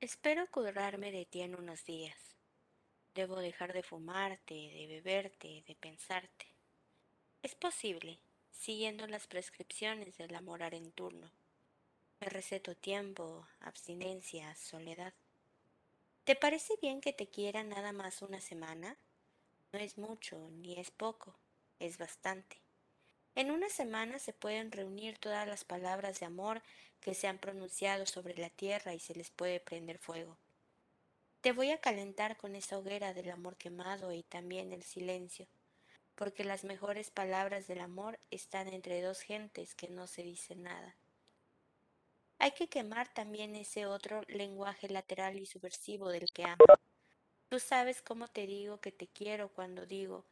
Espero curarme de ti en unos días. Debo dejar de fumarte, de beberte, de pensarte. Es posible, siguiendo las prescripciones del amor arenturno. Me receto tiempo, abstinencia, soledad. ¿Te parece bien que te quiera nada más una semana? No es mucho ni es poco, es bastante. En una semana se pueden reunir todas las palabras de amor que se han pronunciado sobre la tierra y se les puede prender fuego. Te voy a calentar con esa hoguera del amor quemado y también el silencio, porque las mejores palabras del amor están entre dos gentes que no se dicen nada. Hay que quemar también ese otro lenguaje lateral y subversivo del que amo. Tú sabes cómo te digo que te quiero cuando digo,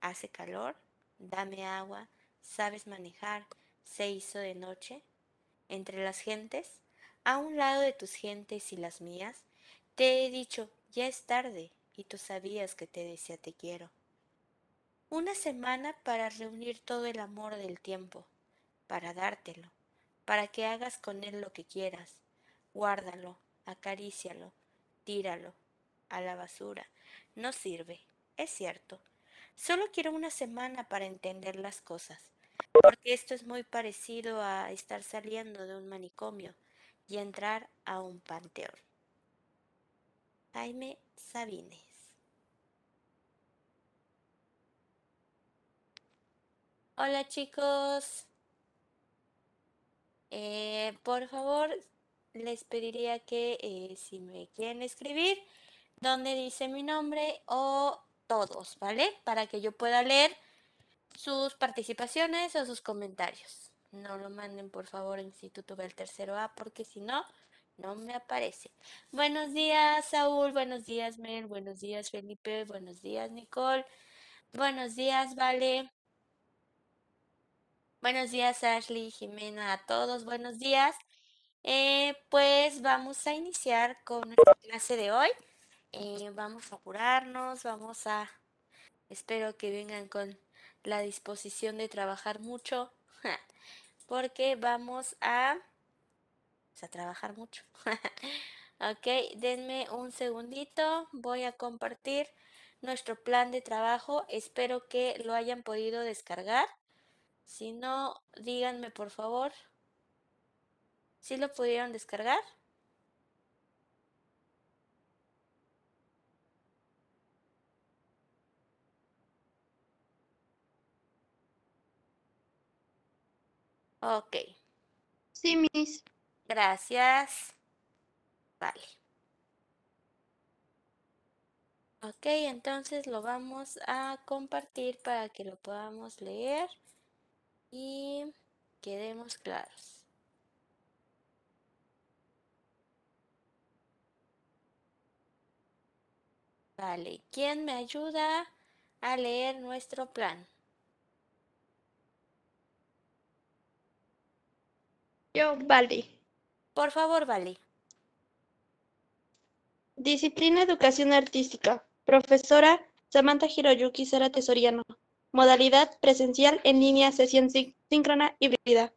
hace calor, dame agua, sabes manejar, se hizo de noche. Entre las gentes, a un lado de tus gentes y las mías, te he dicho, ya es tarde, y tú sabías que te decía te quiero. Una semana para reunir todo el amor del tiempo, para dártelo, para que hagas con él lo que quieras. Guárdalo, acarícialo, tíralo a la basura. No sirve, es cierto. Solo quiero una semana para entender las cosas, porque esto es muy parecido a estar saliendo de un manicomio y entrar a un panteón. Jaime Sabines. Hola chicos. Eh, por favor, les pediría que eh, si me quieren escribir, donde dice mi nombre o todos, ¿vale? Para que yo pueda leer sus participaciones o sus comentarios. No lo manden por favor a Instituto del Tercero A porque si no, no me aparece. Buenos días, Saúl. Buenos días, Mel. Buenos días, Felipe. Buenos días, Nicole. Buenos días, Vale. Buenos días, Ashley, Jimena, a todos, buenos días. Eh, pues vamos a iniciar con nuestra clase de hoy. Eh, vamos a apurarnos, vamos a... Espero que vengan con la disposición de trabajar mucho, porque vamos a... a trabajar mucho. ok, denme un segundito, voy a compartir nuestro plan de trabajo. Espero que lo hayan podido descargar. Si no, díganme por favor. ¿Sí lo pudieron descargar? Ok. Sí, Miss. Gracias. Vale. Ok, entonces lo vamos a compartir para que lo podamos leer y quedemos claros. Vale, ¿quién me ayuda a leer nuestro plan? Yo, vale. Por favor, vale. Disciplina Educación Artística. Profesora Samantha Hiroyuki Sara Tesoriano. Modalidad presencial en línea, sesión síncrona híbrida.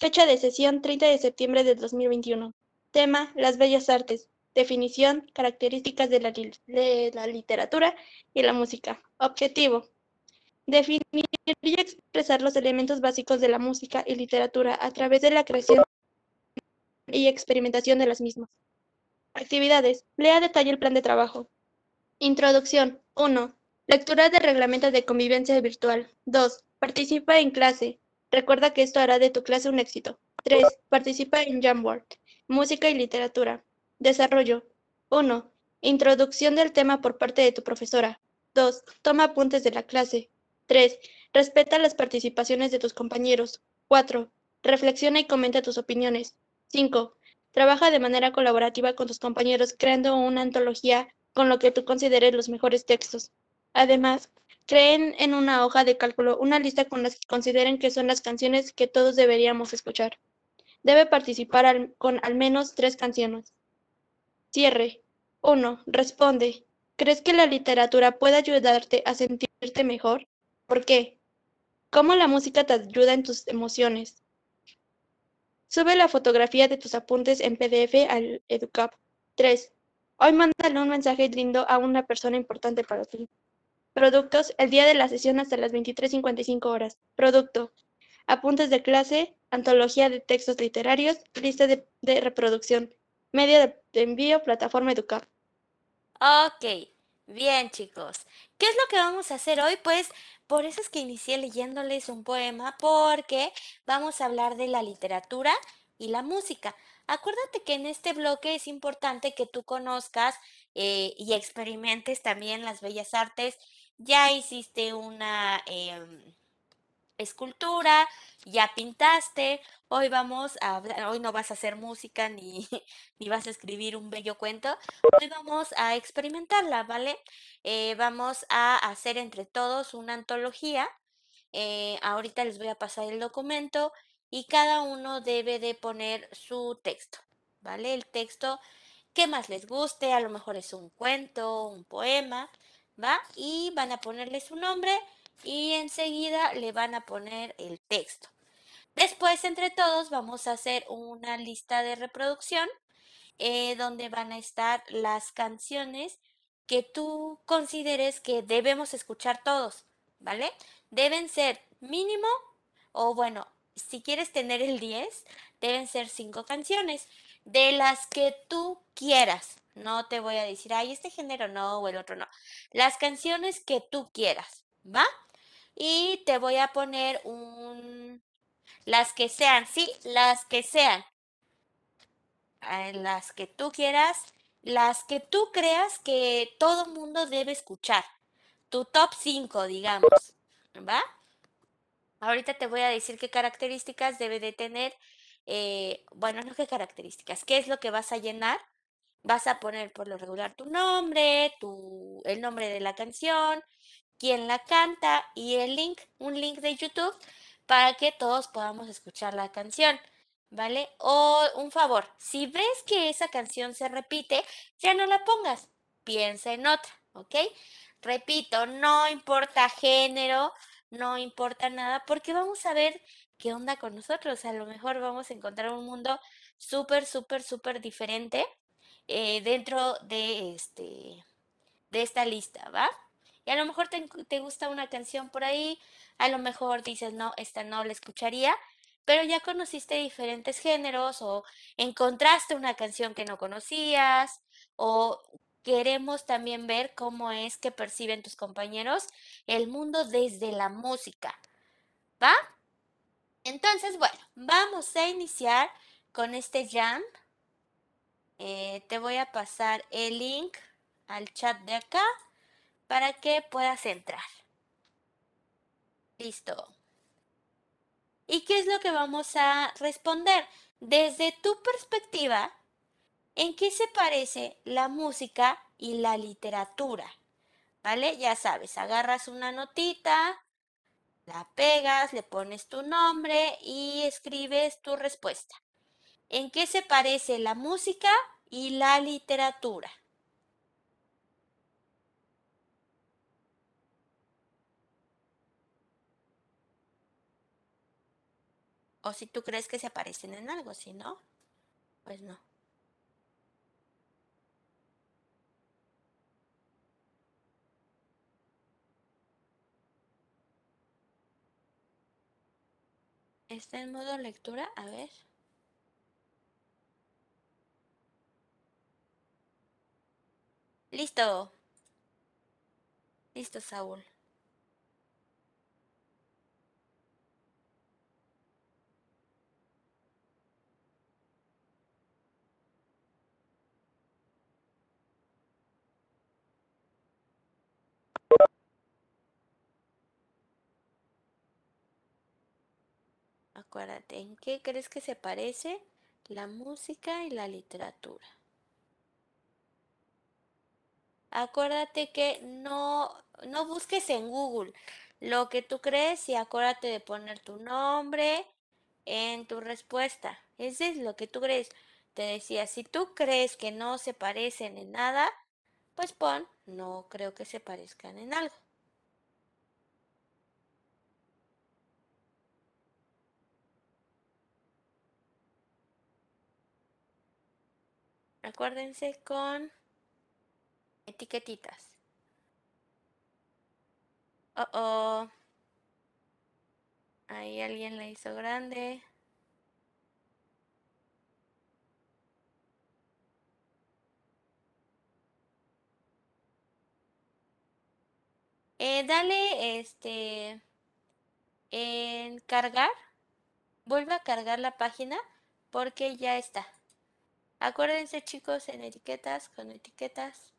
Fecha de sesión 30 de septiembre de 2021. Tema, las bellas artes. Definición, características de la, de la literatura y la música. Objetivo. Definir y expresar los elementos básicos de la música y literatura a través de la creación y experimentación de las mismas. Actividades. Lea detalle el plan de trabajo. Introducción. 1. Lectura de reglamento de convivencia virtual. 2. Participa en clase. Recuerda que esto hará de tu clase un éxito. 3. Participa en Jamboard. Música y literatura. Desarrollo. 1. Introducción del tema por parte de tu profesora. 2. Toma apuntes de la clase. 3. Respeta las participaciones de tus compañeros. 4. Reflexiona y comenta tus opiniones. 5. Trabaja de manera colaborativa con tus compañeros creando una antología con lo que tú consideres los mejores textos. Además, creen en una hoja de cálculo una lista con las que consideren que son las canciones que todos deberíamos escuchar. Debe participar con al menos tres canciones. Cierre. 1. Responde. ¿Crees que la literatura puede ayudarte a sentirte mejor? ¿Por qué? ¿Cómo la música te ayuda en tus emociones? Sube la fotografía de tus apuntes en PDF al EduCap. 3. Hoy mándale un mensaje lindo a una persona importante para ti. Productos, el día de la sesión hasta las 23.55 horas. Producto, apuntes de clase, antología de textos literarios, lista de, reproducción, medio de, de envío, plataforma educar. Ok, bien chicos. ¿Qué es lo que vamos a hacer hoy? Pues por eso es que inicié leyéndoles un poema porque vamos a hablar de la literatura y la música. Acuérdate que en este bloque es importante que tú conozcas eh, y experimentes también las bellas artes. Ya hiciste una em, escultura, ya pintaste. Hoy vamos a hablar, hoy no vas a hacer música ni, ni vas a escribir un bello cuento. Hoy vamos a experimentarla, ¿vale? Eh, vamos a hacer entre todos una antología. Eh, ahorita les voy a pasar el documento y cada uno debe de poner su texto, ¿vale? El texto que más les guste, a lo mejor es un cuento, un poema, ¿va? Y van a ponerle su nombre y enseguida le van a poner el texto. Después, entre todos, vamos a hacer una lista de reproducción eh, donde van a estar las canciones que tú consideres que debemos escuchar todos, ¿vale? Deben ser mínimo, o bueno, si quieres tener el 10, deben ser 5 canciones, de las que tú quieras. No te voy a decir, ay, este género no, o el otro no. Las canciones que tú quieras, ¿va? Y te voy a poner un... Las que sean, sí, las que sean. Eh, Las que tú quieras, las que tú creas que todo mundo debe escuchar. Tu top 5, digamos, ¿va? Ahorita te voy a decir qué características debe de tener, eh, bueno, no qué características, qué es lo que vas a llenar. Vas a poner por lo regular tu nombre, tu, el nombre de la canción, quién la canta y el link, un link de YouTube para que todos podamos escuchar la canción, ¿vale? O un favor, si ves que esa canción se repite, ya no la pongas, piensa en otra, ¿ok? Repito, no importa género, no importa nada, porque vamos a ver qué onda con nosotros. A lo mejor vamos a encontrar un mundo súper, súper, súper diferente eh, dentro de este de esta lista, ¿va? Y a lo mejor te, te gusta una canción por ahí, a lo mejor dices, no, esta no la escucharía, pero ya conociste diferentes géneros o encontraste una canción que no conocías o queremos también ver cómo es que perciben tus compañeros el mundo desde la música, ¿va? Entonces, bueno, vamos a iniciar con este jam. Eh, te voy a pasar el link al chat de acá para que puedas entrar. Listo. ¿Y qué es lo que vamos a responder? Desde tu perspectiva, ¿en qué se parece la música y la literatura? ¿Vale? Ya sabes, agarras una notita, la pegas, le pones tu nombre y escribes tu respuesta. ¿En qué se parece la música y la literatura? O si tú crees que se parecen en algo, si no, pues no. ¿Está en modo lectura? A ver. Listo. Listo, Saúl. Acuérdate, ¿en qué crees que se parece la música y la literatura? Acuérdate que no, no busques en Google lo que tú crees y acuérdate de poner tu nombre en tu respuesta. Ese es lo que tú crees. Te decía, si tú crees que no se parecen en nada, pues pon, no creo que se parezcan en algo. Acuérdense con etiquetitas. Oh, oh. Ahí alguien la hizo grande. Eh, dale este en cargar. Vuelve a cargar la página porque ya está. Acuérdense chicos en etiquetas, con etiquetas.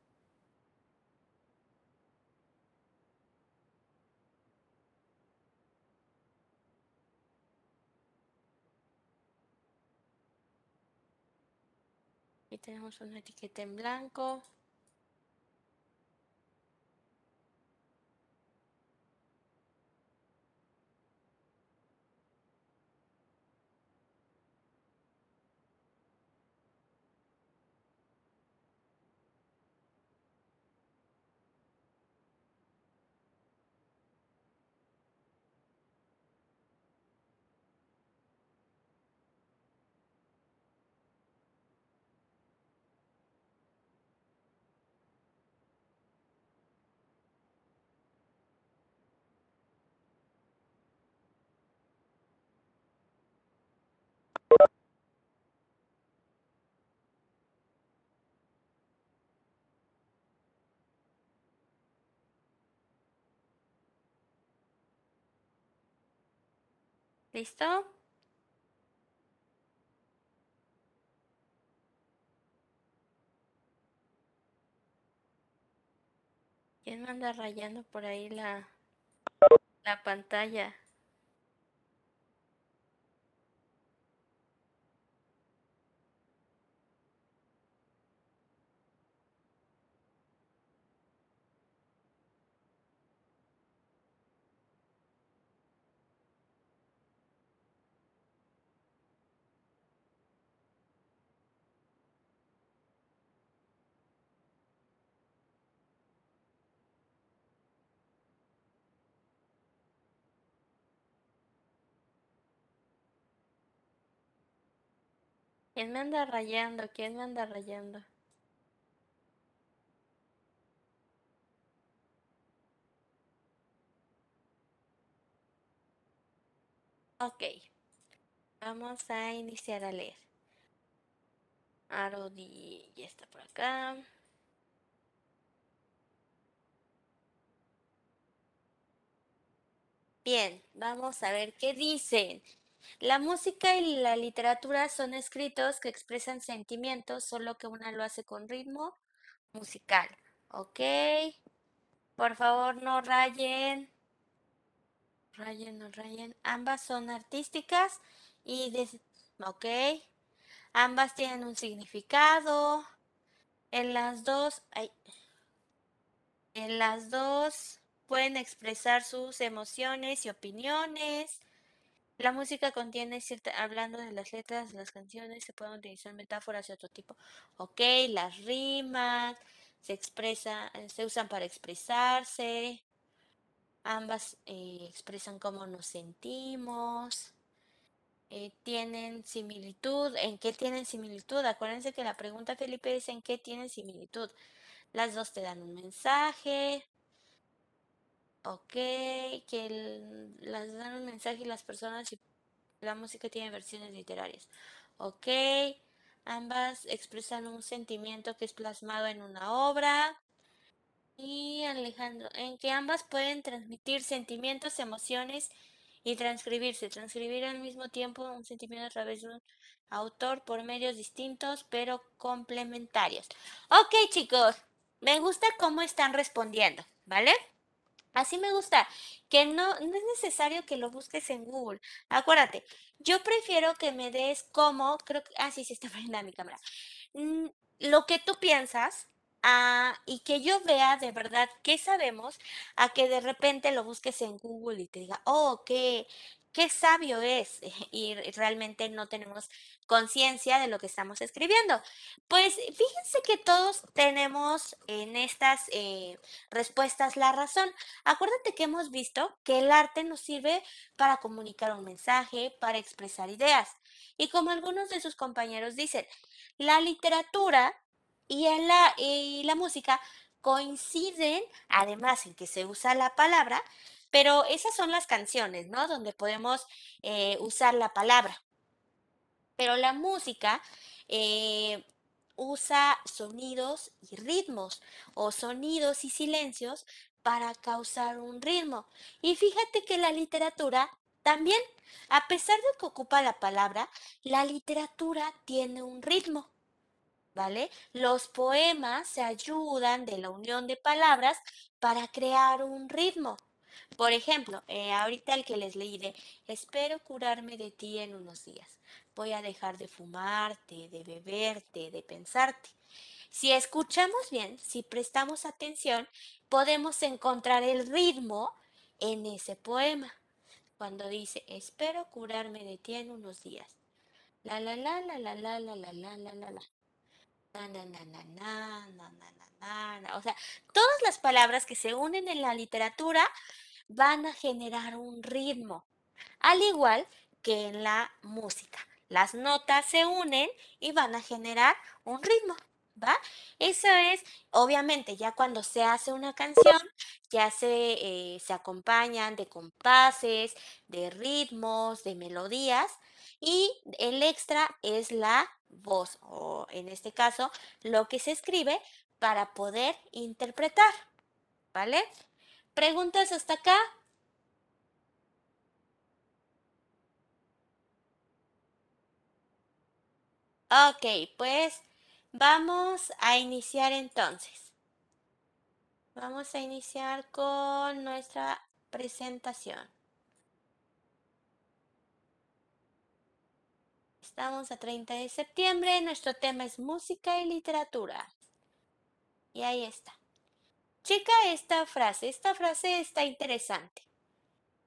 Aquí tenemos una etiqueta en blanco. ¿Listo? ¿Quién anda rayando por ahí la, la pantalla? ¿Quién me anda rayando? ¿Quién me anda rayando? Ok. Vamos a iniciar a leer. Arodi ya está por acá. Bien, vamos a ver qué dicen. La música y la literatura son escritos que expresan sentimientos, solo que una lo hace con ritmo musical. ¿Ok? Por favor, no rayen. Rayen, no rayen. Ambas son artísticas y... ¿Ok? Ambas tienen un significado. En las dos... en las dos pueden expresar sus emociones y opiniones. La música contiene cierta, hablando de las letras las canciones, se pueden utilizar metáforas de otro tipo. Ok, las rimas, se expresa, se usan para expresarse. Ambas eh, expresan cómo nos sentimos. Eh, tienen similitud. ¿En qué tienen similitud? Acuérdense que la pregunta, Felipe, es ¿en qué tienen similitud? Las dos te dan un mensaje. Ok, que las dan un mensaje y las personas y la música tiene versiones literarias. Ok, ambas expresan un sentimiento que es plasmado en una obra. Y Alejandro, en que ambas pueden transmitir sentimientos, emociones y transcribirse. Transcribir al mismo tiempo un sentimiento a través de un autor por medios distintos pero complementarios. Ok, chicos, me gusta cómo están respondiendo, ¿vale? Así me gusta, que no, no es necesario que lo busques en Google. Acuérdate, yo prefiero que me des como, creo que, ah, sí, sí está poniendo mi cámara. Mm, lo que tú piensas ah, y que yo vea de verdad qué sabemos a que de repente lo busques en Google y te diga, oh, qué, qué sabio es y realmente no tenemos conciencia de lo que estamos escribiendo. Pues fíjense que todos tenemos en estas eh, respuestas la razón. Acuérdate que hemos visto que el arte nos sirve para comunicar un mensaje, para expresar ideas. Y como algunos de sus compañeros dicen, la literatura y la, y la música coinciden, además en que se usa la palabra, pero esas son las canciones, ¿no? Donde podemos eh, usar la palabra. Pero la música eh, usa sonidos y ritmos o sonidos y silencios para causar un ritmo. Y fíjate que la literatura también, a pesar de que ocupa la palabra, la literatura tiene un ritmo. ¿Vale? Los poemas se ayudan de la unión de palabras para crear un ritmo. Por ejemplo, eh, ahorita el que les leí de, espero curarme de ti en unos días. Voy a dejar de fumarte, de beberte, de pensarte. Si escuchamos bien, si prestamos atención, podemos encontrar el ritmo en ese poema. Cuando dice, espero curarme de ti en unos días. La la la la la la la la la la la la. Na, na, na, na, na, na, na, na, O sea, todas las palabras que se unen en la literatura van a generar un ritmo, al igual que en la música. Las notas se unen y van a generar un ritmo, ¿va? Eso es, obviamente, ya cuando se hace una canción, ya se, eh, se acompañan de compases, de ritmos, de melodías, y el extra es la voz, o en este caso, lo que se escribe para poder interpretar, ¿vale? ¿Preguntas hasta acá? Ok, pues vamos a iniciar entonces. Vamos a iniciar con nuestra presentación. Estamos a 30 de septiembre, nuestro tema es música y literatura. Y ahí está. Checa esta frase, esta frase está interesante.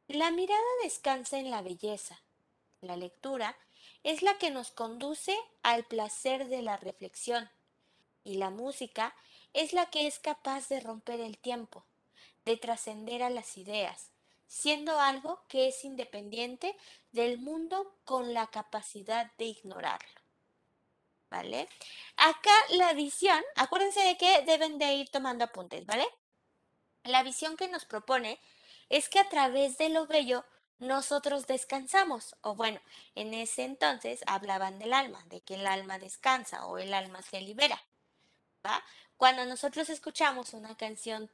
La mirada descansa en la belleza. La lectura es la que nos conduce al placer de la reflexión y la música es la que es capaz de romper el tiempo, de trascender a las ideas, siendo algo que es independiente del mundo con la capacidad de ignorarlo. ¿Vale? Acá la visión, acuérdense de que deben de ir tomando apuntes, ¿vale? La visión que nos propone es que a través de lo bello nosotros descansamos, o bueno, en ese entonces hablaban del alma, de que el alma descansa o el alma se libera, ¿va? Cuando nosotros escuchamos una canción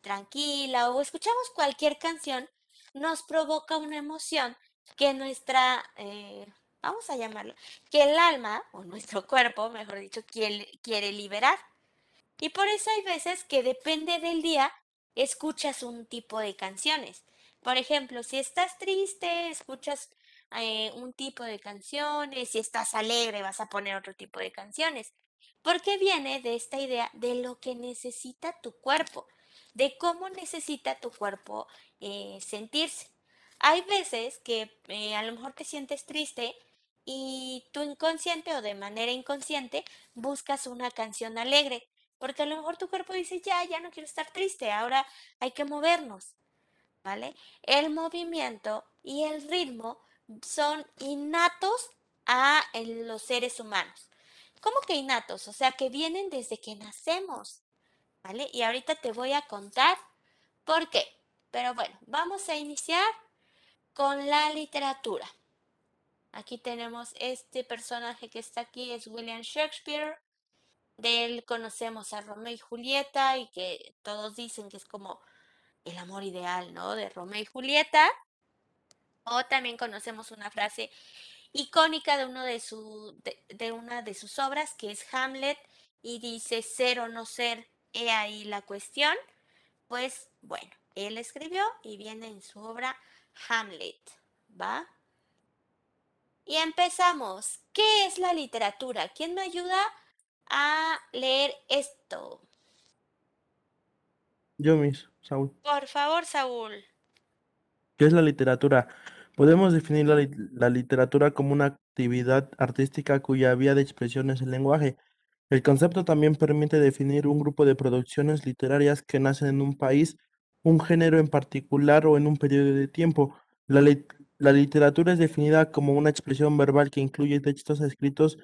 tranquila o escuchamos cualquier canción, nos provoca una emoción que nuestra eh, vamos a llamarlo, que el alma, o nuestro cuerpo, mejor dicho, quiere, quiere liberar. Y por eso hay veces que depende del día, escuchas un tipo de canciones. Por ejemplo, si estás triste, escuchas eh, un tipo de canciones, si estás alegre, vas a poner otro tipo de canciones. Porque viene de esta idea de lo que necesita tu cuerpo, de cómo necesita tu cuerpo eh, sentirse. Hay veces que eh, a lo mejor te sientes triste y tu inconsciente o de manera inconsciente buscas una canción alegre, porque a lo mejor tu cuerpo dice, ya, ya no quiero estar triste, ahora hay que movernos, ¿vale? El movimiento y el ritmo son innatos a los seres humanos. ¿Cómo que innatos? O sea, que vienen desde que nacemos, ¿vale? Y ahorita te voy a contar por qué. Pero bueno, vamos a iniciar con la literatura. Aquí tenemos este personaje que está aquí, es William Shakespeare. De él conocemos a Romeo y Julieta y que todos dicen que es como el amor ideal, ¿no? De Romeo y Julieta. O también conocemos una frase icónica de, uno de, su, de, una de sus obras, que es Hamlet, y dice ser o no ser, he ahí la cuestión. Pues bueno, él escribió y viene en su obra Hamlet, ¿va? Y empezamos. ¿Qué es la literatura? ¿Quién me ayuda a leer esto? Yo mismo, Saúl. Por favor, Saúl. ¿Qué es la literatura? Podemos definir la, lit- la literatura como una actividad artística cuya vía de expresión es el lenguaje. El concepto también permite definir un grupo de producciones literarias que nacen en un país, un género en particular o en un periodo de tiempo. La, la literatura es definida como una expresión verbal que incluye textos escritos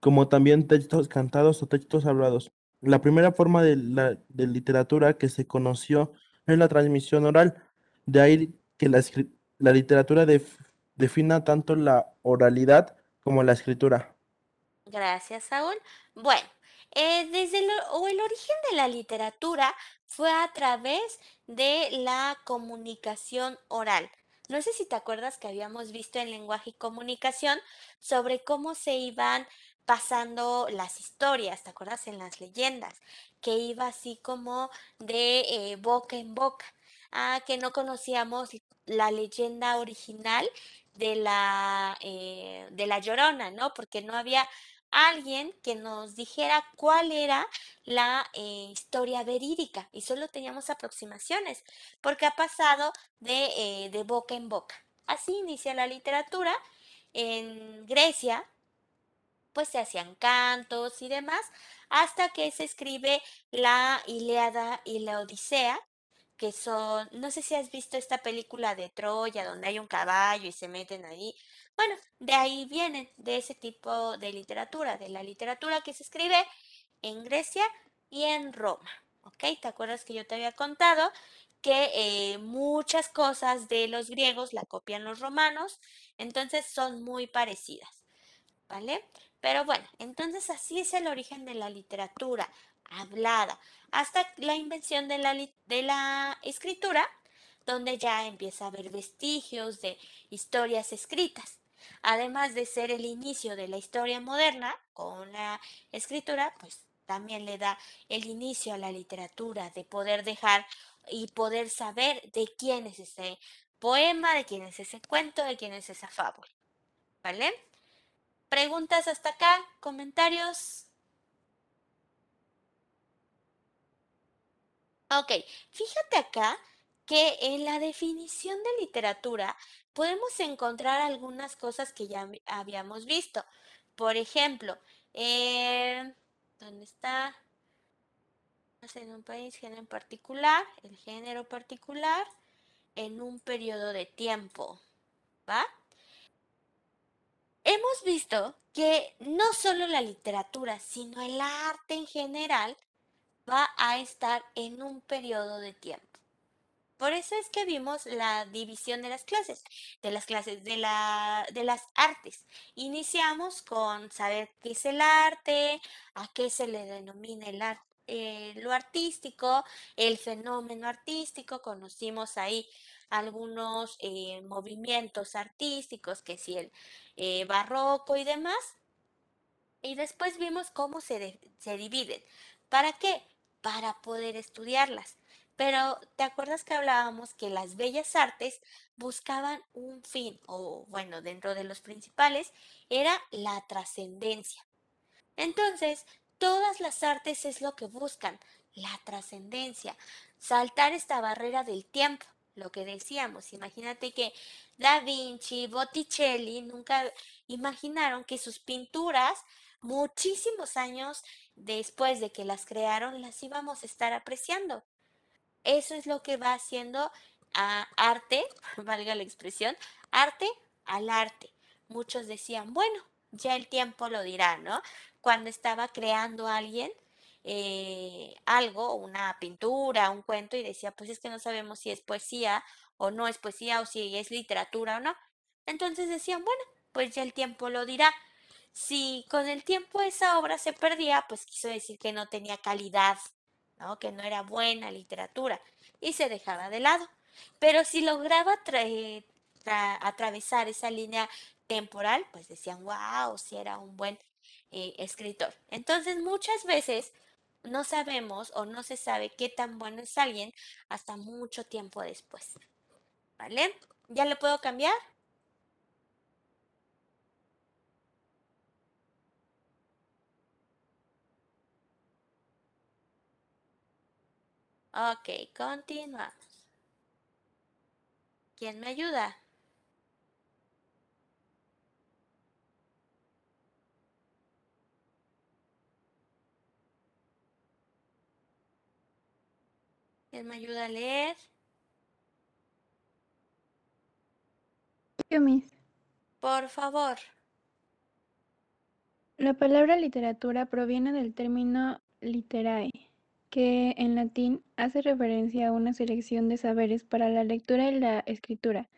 como también textos cantados o textos hablados. La primera forma de la de literatura que se conoció es la transmisión oral. De ahí que la, literatura def- defina tanto la oralidad como la escritura. Gracias, Saúl. Bueno, eh, desde el origen de la literatura fue a través de la comunicación oral. No sé si te acuerdas que habíamos visto en lenguaje y comunicación sobre cómo se iban pasando las historias, ¿te acuerdas? En las leyendas, que iba así como de eh, boca en boca. Ah, que no conocíamos la leyenda original de la, eh, de la Llorona, ¿no? Porque no había alguien que nos dijera cuál era la eh, historia verídica y solo teníamos aproximaciones, porque ha pasado de, eh, de boca en boca. Así inicia la literatura. En Grecia, pues se hacían cantos y demás, hasta que se escribe la Ilíada y la Odisea, que son, no sé si has visto esta película de Troya, donde hay un caballo y se meten ahí. Bueno, de ahí vienen, de ese tipo de literatura, de la literatura que se escribe en Grecia y en Roma. ¿Ok? ¿Te acuerdas que yo te había contado que eh, muchas cosas de los griegos la copian los romanos? Entonces son muy parecidas. ¿Vale? Pero bueno, entonces así es el origen de la literatura hablada, hasta la invención de la, de la escritura, donde ya empieza a haber vestigios de historias escritas. Además de ser el inicio de la historia moderna con la escritura, pues también le da el inicio a la literatura, de poder dejar y poder saber de quién es ese poema, de quién es ese cuento, de quién es esa fábula. ¿Vale? ¿Preguntas hasta acá? ¿Comentarios? Ok, fíjate acá que en la definición de literatura podemos encontrar algunas cosas que ya hab- habíamos visto. Por ejemplo, eh, ¿dónde está? En un país, género en particular, el género particular, en un periodo de tiempo, ¿va? Hemos visto que no solo la literatura, sino el arte en general va a estar en un periodo de tiempo. Por eso es que vimos la división de las clases, de las clases de la, de las artes. Iniciamos con saber qué es el arte, a qué se le denomina eh, lo artístico, el fenómeno artístico. Conocimos ahí algunos eh, movimientos artísticos, que si el eh, barroco y demás. Y después vimos cómo se, se dividen. ¿Para qué? Para poder estudiarlas. Pero ¿te acuerdas que hablábamos que las bellas artes buscaban un fin, o bueno, dentro de los principales, era la trascendencia? Entonces, todas las artes es lo que buscan, la trascendencia, saltar esta barrera del tiempo, lo que decíamos. Imagínate que Da Vinci, Botticelli nunca imaginaron que sus pinturas, muchísimos años después de que las crearon, las íbamos a estar apreciando. Eso es lo que va haciendo a arte, valga la expresión, arte al arte. Muchos decían, bueno, ya el tiempo lo dirá, ¿no? Cuando estaba creando alguien eh, algo, una pintura, un cuento, y decía, pues es que no sabemos si es poesía o no es poesía o si es literatura o no. Entonces decían, bueno, pues ya el tiempo lo dirá. Si con el tiempo esa obra se perdía, pues quiso decir que no tenía calidad, Que no era buena literatura y se dejaba de lado. Pero si lograba tra- tra- atravesar esa línea temporal, pues decían, wow, si era un buen eh, escritor. Entonces, muchas veces no sabemos o no se sabe qué tan bueno es alguien hasta mucho tiempo después. ¿Vale? ¿Ya le puedo cambiar? Ok, continuamos. ¿Quién me ayuda? ¿Quién me ayuda a leer? Yo, Por favor. La palabra literatura proviene del término literae, que en latín hace referencia a una selección de saberes para la lectura y la escritura.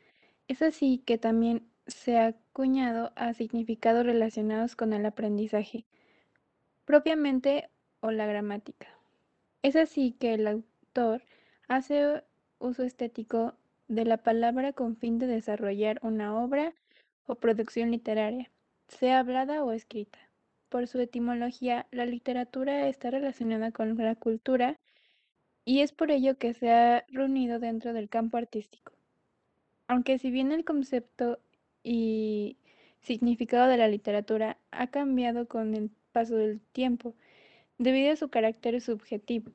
Es así que también se ha acuñado a significados relacionados con el aprendizaje, propiamente o la gramática. Es así que el autor hace uso estético de la palabra con fin de desarrollar una obra o producción literaria, sea hablada o escrita. Por su etimología, la literatura está relacionada con la cultura y es por ello que se ha reunido dentro del campo artístico. Aunque si bien el concepto y significado de la literatura ha cambiado con el paso del tiempo, debido a su carácter subjetivo,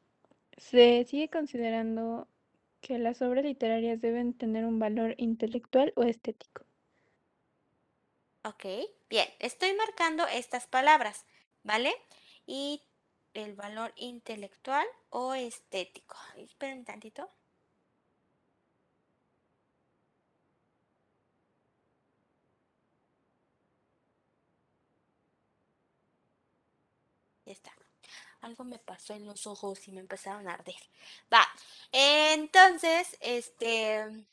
se sigue considerando que las obras literarias deben tener un valor intelectual o estético. Ok, bien, estoy marcando estas palabras, ¿vale? Y el valor intelectual o estético. Esperen un tantito. Ya está. Algo me pasó en los ojos y me empezaron a arder. Va. Entonces, este...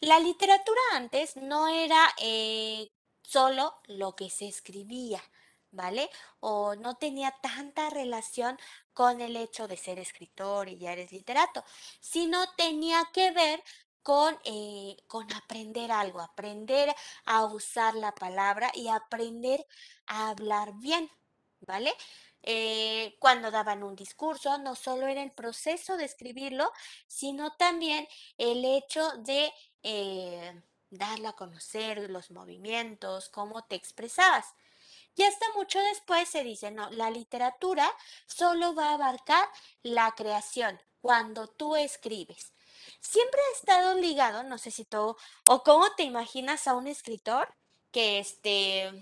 La literatura antes no era eh, solo lo que se escribía, ¿vale? O no tenía tanta relación con el hecho de ser escritor y ya eres literato, sino tenía que ver con, eh, con aprender algo, aprender a usar la palabra y aprender a hablar bien, ¿vale? Eh, cuando daban un discurso, no solo era el proceso de escribirlo, sino también el hecho de eh, darlo a conocer, los movimientos, cómo te expresabas. Y hasta mucho después se dice, no, la literatura solo va a abarcar la creación, cuando tú escribes. Siempre ha estado ligado, no sé si tú, o cómo te imaginas a un escritor que este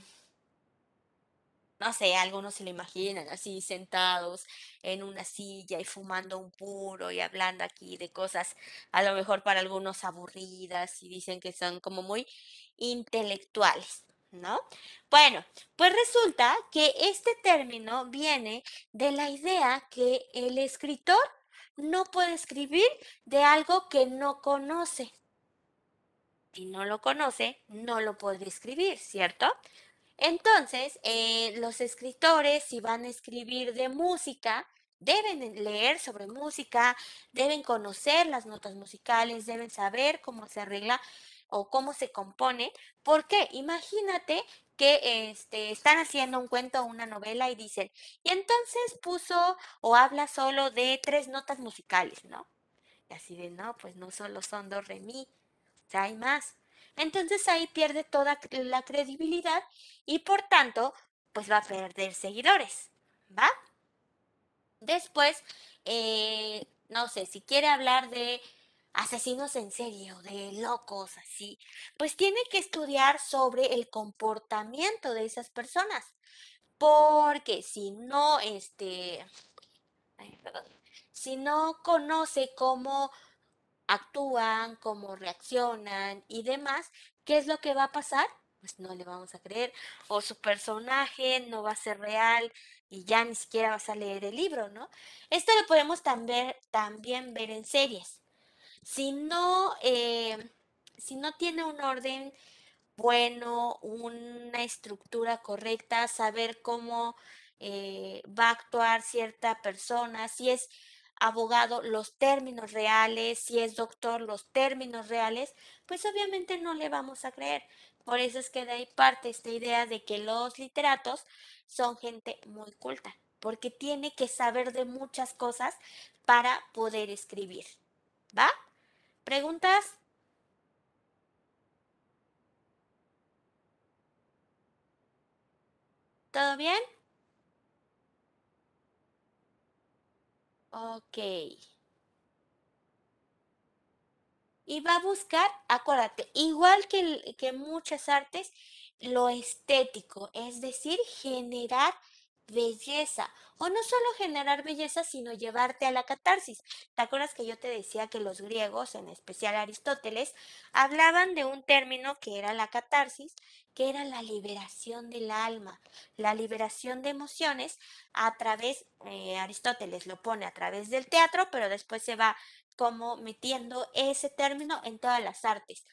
no sé, algunos se lo imaginan así sentados en una silla y fumando un puro y hablando aquí de cosas a lo mejor para algunos aburridas y dicen que son como muy intelectuales, ¿no? Bueno, pues resulta que este término viene de la idea que el escritor no puede escribir de algo que no conoce. Si no lo conoce, no lo puede escribir, ¿cierto? Entonces, eh, los escritores, si van a escribir de música, deben leer sobre música, deben conocer las notas musicales, deben saber cómo se arregla o cómo se compone. ¿Por qué? Imagínate que este, están haciendo un cuento o una novela y dicen, y entonces puso o habla solo de tres notas musicales, ¿no? Y así de, no, pues no solo son dos re mi, hay más. Entonces ahí pierde toda la credibilidad y por tanto, pues va a perder seguidores, ¿va? Después, eh, no sé, si quiere hablar de asesinos en serie o de locos así, pues tiene que estudiar sobre el comportamiento de esas personas. Porque si no, este, si no conoce cómo actúan, cómo reaccionan y demás, ¿qué es lo que va a pasar? Pues no le vamos a creer. O su personaje no va a ser real y ya ni siquiera vas a leer el libro, ¿no? Esto lo podemos también, ver en series. Si no, eh, si no tiene un orden bueno, una estructura correcta, saber cómo eh, va a actuar cierta persona, si es abogado los términos reales, si es doctor los términos reales, pues obviamente no le vamos a creer. Por eso es que de ahí parte esta idea de que los literatos son gente muy culta, porque tiene que saber de muchas cosas para poder escribir. ¿Va? ¿Preguntas? ¿Todo bien? Ok. Y va a buscar, acuérdate, igual que, que muchas artes, lo estético, es decir, generar belleza. O no solo generar belleza, sino llevarte a la catarsis. ¿Te acuerdas que yo te decía que los griegos, en especial Aristóteles, hablaban de un término que era la catarsis, que era la liberación del alma, la liberación de emociones a través, eh, Aristóteles lo pone a través del teatro, pero después se va como metiendo ese término en todas las artes.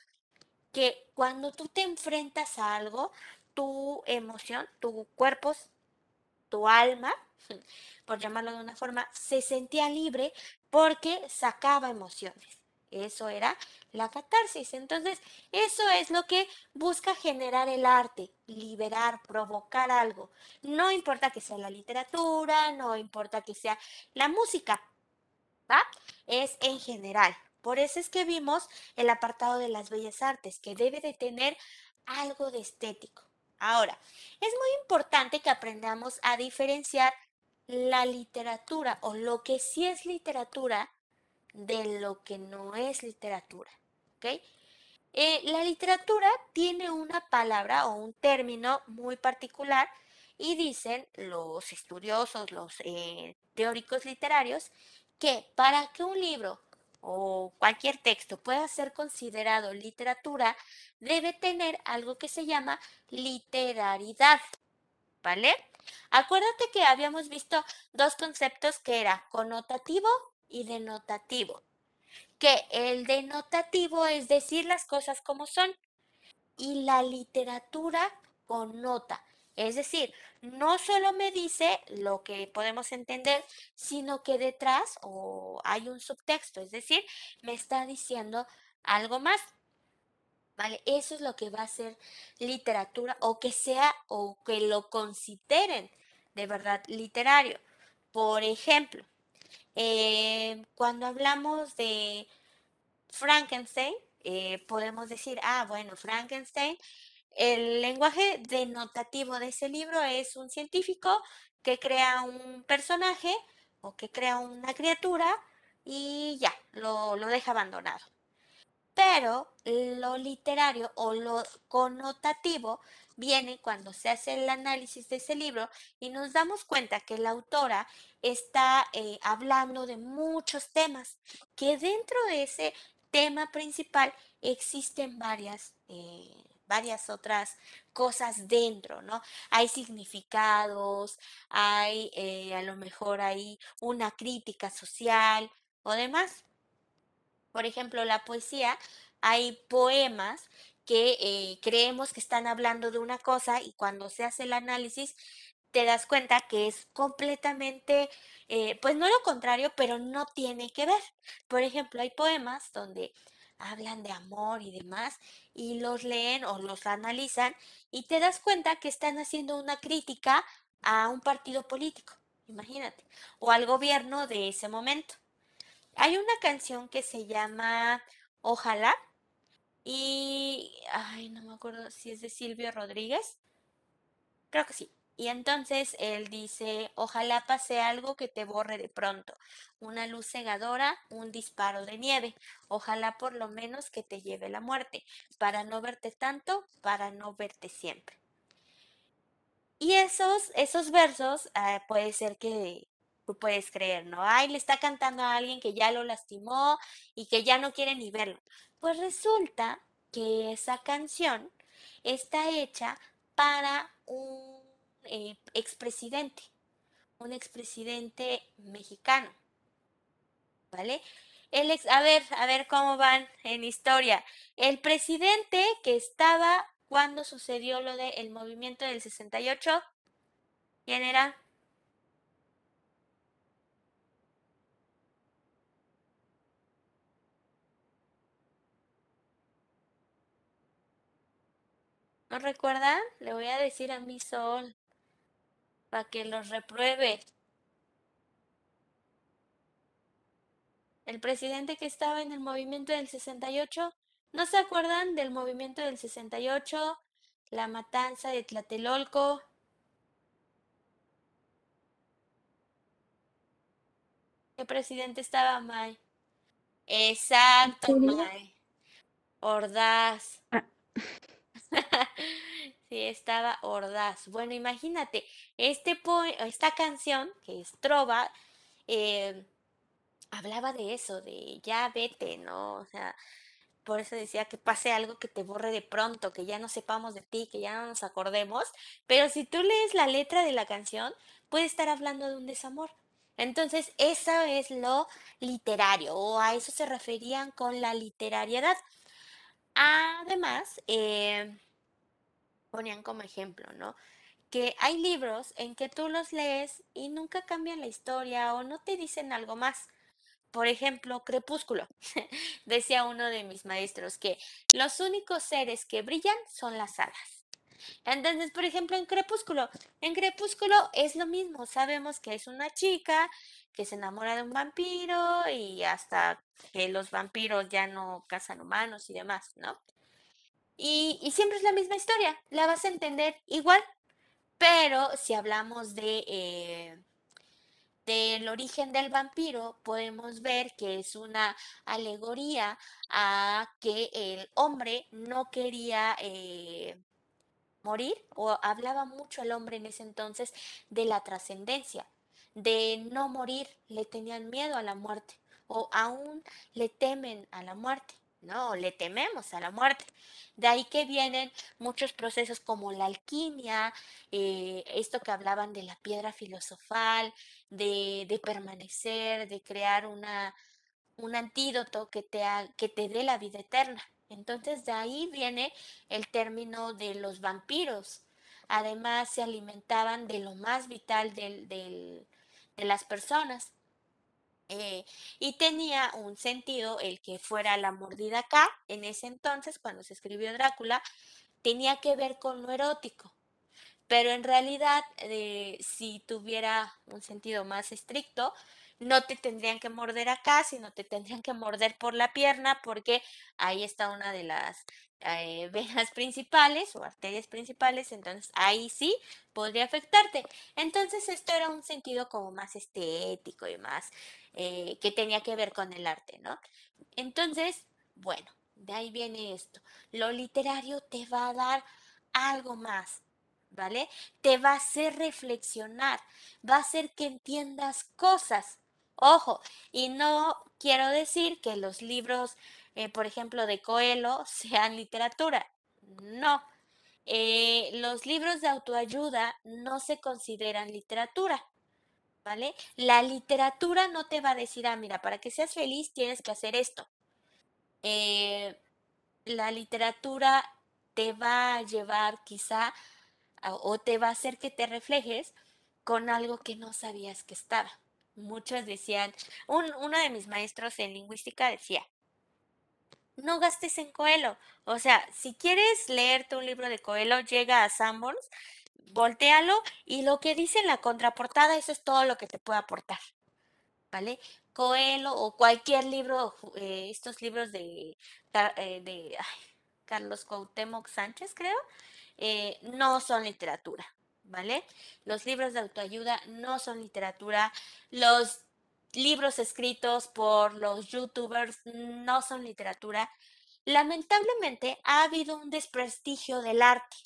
Que cuando tú te enfrentas a algo, tu emoción, tu cuerpo tu alma, por llamarlo de una forma, se sentía libre porque sacaba emociones. Eso era la catarsis. Entonces, eso es lo que busca generar el arte, liberar, provocar algo. No importa que sea la literatura, no importa que sea la música. Es en general. Por eso es que vimos el apartado de las bellas artes, que debe de tener algo de estético. Ahora, es muy importante que aprendamos a diferenciar la literatura o lo que sí es literatura de lo que no es literatura. ¿ok? Eh, la literatura tiene una palabra o un término muy particular y dicen los estudiosos, los eh, teóricos literarios, que para que un libro o cualquier texto pueda ser considerado literatura, debe tener algo que se llama literaridad. ¿Vale? Acuérdate que habíamos visto dos conceptos que era connotativo y denotativo. Que el denotativo es decir las cosas como son y la literatura connota. Es decir, no solo me dice lo que podemos entender, sino que detrás o hay un subtexto, es decir, me está diciendo algo más. ¿Vale? Eso es lo que va a ser literatura o que sea o que lo consideren de verdad literario. Por ejemplo, eh, cuando hablamos de Frankenstein, eh, podemos decir, ah, bueno, Frankenstein el lenguaje denotativo de ese libro es un científico que crea un personaje o que crea una criatura y ya, lo, lo deja abandonado. Pero lo literario o lo connotativo viene cuando se hace el análisis de ese libro y nos damos cuenta que la autora está eh, hablando de muchos temas, que dentro de ese tema principal existen varias eh, varias otras cosas dentro, ¿no? Hay significados, hay eh, a lo mejor hay una crítica social o demás. Por ejemplo, la poesía, hay poemas que eh, creemos que están hablando de una cosa y cuando se hace el análisis te das cuenta que es completamente, eh, pues no lo contrario, pero no tiene que ver. Por ejemplo, hay poemas donde hablan de amor y demás, y los leen o los analizan, y te das cuenta que están haciendo una crítica a un partido político, imagínate, o al gobierno de ese momento. Hay una canción que se llama Ojalá, y, ay, no me acuerdo si es de Silvio Rodríguez, creo que sí. Y entonces él dice, ojalá pase algo que te borre de pronto, una luz cegadora, un disparo de nieve, ojalá por lo menos que te lleve la muerte, para no verte tanto, para no verte siempre. Y esos, esos versos ah, puede ser que tú puedes creer, ¿no? Ay, le está cantando a alguien que ya lo lastimó y que ya no quiere ni verlo. Pues resulta que esa canción está hecha para un eh, expresidente, un expresidente mexicano, ¿vale? El ex, a ver, a ver cómo van en historia. El presidente que estaba cuando sucedió lo del movimiento del 68, ¿quién era? ¿No recuerdan? Le voy a decir a mi sol para que los repruebe. El presidente que estaba en el movimiento del 68, ¿no se acuerdan del movimiento del 68? La matanza de Tlatelolco. ¿Qué presidente estaba, May? Exacto, May. Ordaz. Ah. Estaba ordaz. Bueno, imagínate, este esta canción, que es Trova, eh, hablaba de eso, de ya vete, ¿no? O sea, por eso decía que pase algo que te borre de pronto, que ya no sepamos de ti, que ya no nos acordemos. Pero si tú lees la letra de la canción, puede estar hablando de un desamor. Entonces, eso es lo literario, o a eso se referían con la literariedad. Además, eh, ponían como ejemplo, ¿no? Que hay libros en que tú los lees y nunca cambian la historia o no te dicen algo más. Por ejemplo, Crepúsculo. Decía uno de mis maestros que los únicos seres que brillan son las hadas. Entonces, por ejemplo, en Crepúsculo, en Crepúsculo es lo mismo. Sabemos que es una chica que se enamora de un vampiro y hasta que los vampiros ya no cazan humanos y demás, ¿no? Y, siempre es la misma historia, la vas a entender igual, pero si hablamos de eh, del origen del vampiro, podemos ver que es una alegoría a que el hombre no quería eh, morir, o hablaba mucho el hombre en ese entonces de la trascendencia, de no morir, le tenían miedo a la muerte, o aún le temen a la muerte. No, le tememos a la muerte. De ahí que vienen muchos procesos como la alquimia, eh, esto que hablaban de la piedra filosofal, de, de permanecer, de crear una, un antídoto que te, que te dé la vida eterna. Entonces de ahí viene el término de los vampiros. Además se alimentaban de lo más vital del, del, de las personas. Eh, y tenía un sentido el que fuera la mordida acá, en ese entonces, cuando se escribió Drácula, tenía que ver con lo erótico. Pero en realidad, eh, si tuviera un sentido más estricto, no te tendrían que morder acá, sino te tendrían que morder por la pierna, porque ahí está una de las eh, venas principales o arterias principales, entonces ahí sí podría afectarte. Entonces esto era un sentido como más estético y más eh, que tenía que ver con el arte, ¿no? Entonces, bueno, de ahí viene esto. Lo literario te va a dar algo más, ¿vale? Te va a hacer reflexionar, va a hacer que entiendas cosas. Ojo, y no quiero decir que los libros, eh, por ejemplo, de Coelho sean literatura. No. Eh, los libros de autoayuda no se consideran literatura. ¿Vale? La literatura no te va a decir, ah, mira, para que seas feliz tienes que hacer esto. Eh, la literatura te va a llevar quizá o te va a hacer que te reflejes con algo que no sabías que estaba. Muchos decían, uno de mis maestros en lingüística decía, no gastes en Coelho. O sea, si quieres leerte un libro de Coelho, llega a Sanborns, voltealo y lo que dice en la contraportada, eso es todo lo que te puede aportar. ¿Vale? Coelho o cualquier libro, eh, estos libros de, eh, de Carlos Cuauhtémoc Sánchez, creo, eh, no son literatura. ¿vale? Los libros de autoayuda no son literatura, los libros escritos por los youtubers no son literatura. Lamentablemente ha habido un desprestigio del arte.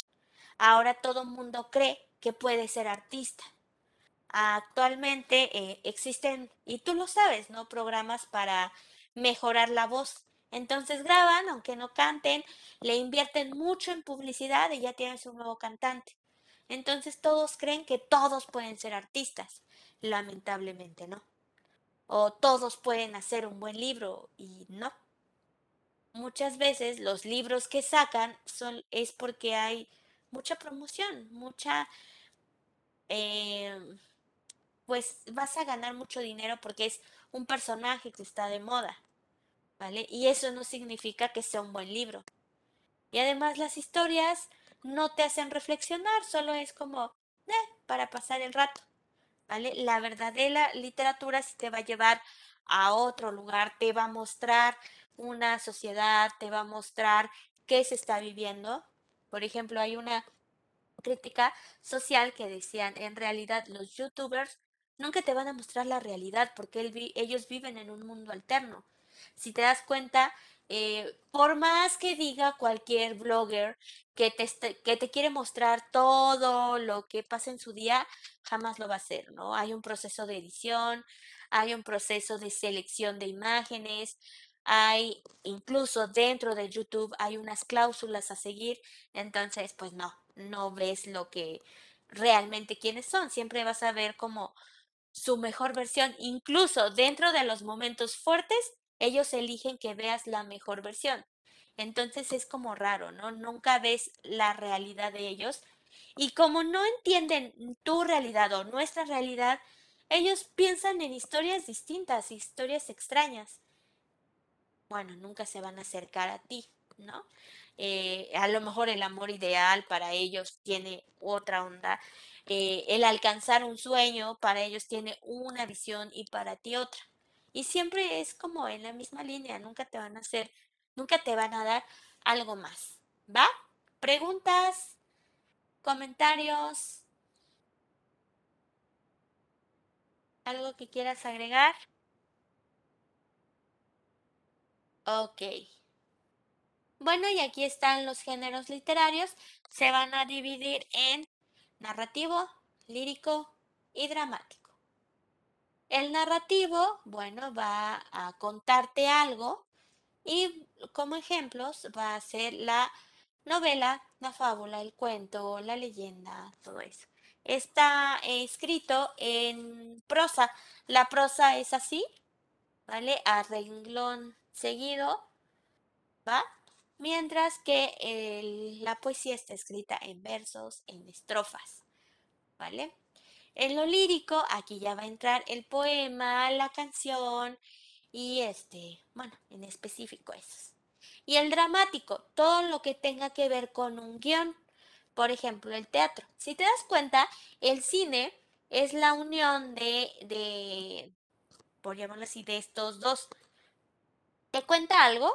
Ahora todo el mundo cree que puede ser artista. Actualmente eh, existen, y tú lo sabes, ¿no? Programas para mejorar la voz. Entonces graban, aunque no canten, le invierten mucho en publicidad y ya tienen su nuevo cantante. Entonces todos creen que todos pueden ser artistas. Lamentablemente no. O todos pueden hacer un buen libro y no. Muchas veces los libros que sacan son, es porque hay mucha promoción, mucha... Em, pues vas a ganar mucho dinero porque es un personaje que está de moda, ¿vale? Y eso no significa que sea un buen libro. Y además las historias no te hacen reflexionar, solo es como eh, para pasar el rato. ¿Vale? La verdadera literatura sí te va a llevar a otro lugar, te va a mostrar una sociedad, te va a mostrar qué se está viviendo. Por ejemplo, hay una crítica social que decían, en realidad los youtubers nunca te van a mostrar la realidad porque ellos viven en un mundo alterno. Si te das cuenta, eh, por más que diga cualquier blogger que te, que te quiere mostrar todo lo que pasa en su día, jamás lo va a hacer, ¿no? Hay un proceso de edición, hay un proceso de selección de imágenes, hay incluso dentro de YouTube hay unas cláusulas a seguir, entonces pues no, no ves lo que realmente quiénes son, siempre vas a ver como su mejor versión, incluso dentro de los momentos fuertes, ellos eligen que veas la mejor versión. Entonces es como raro, ¿no? Nunca ves la realidad de ellos. Y como no entienden tu realidad o nuestra realidad, ellos piensan en historias distintas, historias extrañas. Bueno, nunca se van a acercar a ti, ¿no? Eh, a lo mejor el amor ideal para ellos tiene otra onda. eh, el alcanzar un sueño para ellos tiene una visión y para ti otra. Y siempre es como en la misma línea, nunca te van a hacer, nunca te van a dar algo más. ¿Va? ¿Preguntas? ¿Comentarios? ¿Algo que quieras agregar? Ok. Bueno, y aquí están los géneros literarios. Se van a dividir en narrativo, lírico y dramático. El narrativo, bueno, va a contarte algo y como ejemplos va a ser la novela, la fábula, el cuento, la leyenda, todo eso. Está escrito en prosa. La prosa es así, ¿vale? A renglón seguido, ¿va? Mientras que la poesía está escrita en versos, en estrofas, ¿vale? En lo lírico, aquí ya va a entrar el poema, la canción y este, bueno, en específico esos. Y el dramático, todo lo que tenga que ver con un guion. Por ejemplo, el teatro. Si te das cuenta, el cine es la unión de, de, por llamarlo así, de estos dos. Te cuenta algo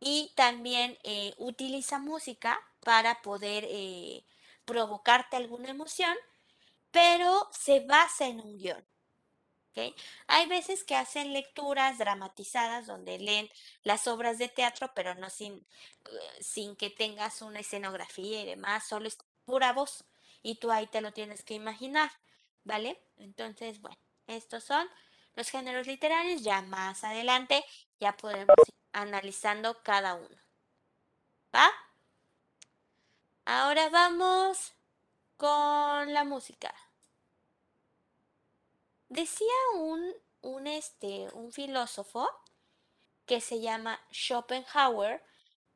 y también eh, utiliza música para poder eh, provocarte alguna emoción, pero se basa en un guion. ¿ok? Hay veces que hacen lecturas dramatizadas donde leen las obras de teatro, pero no sin, eh, sin que tengas una escenografía y demás, solo es pura voz y tú ahí te lo tienes que imaginar, ¿vale? Entonces, bueno, estos son los géneros literarios. Ya más adelante ya podemos ir analizando cada uno. ¿Va? Ahora vamos con la música. Decía un, un, este, un filósofo que se llama Schopenhauer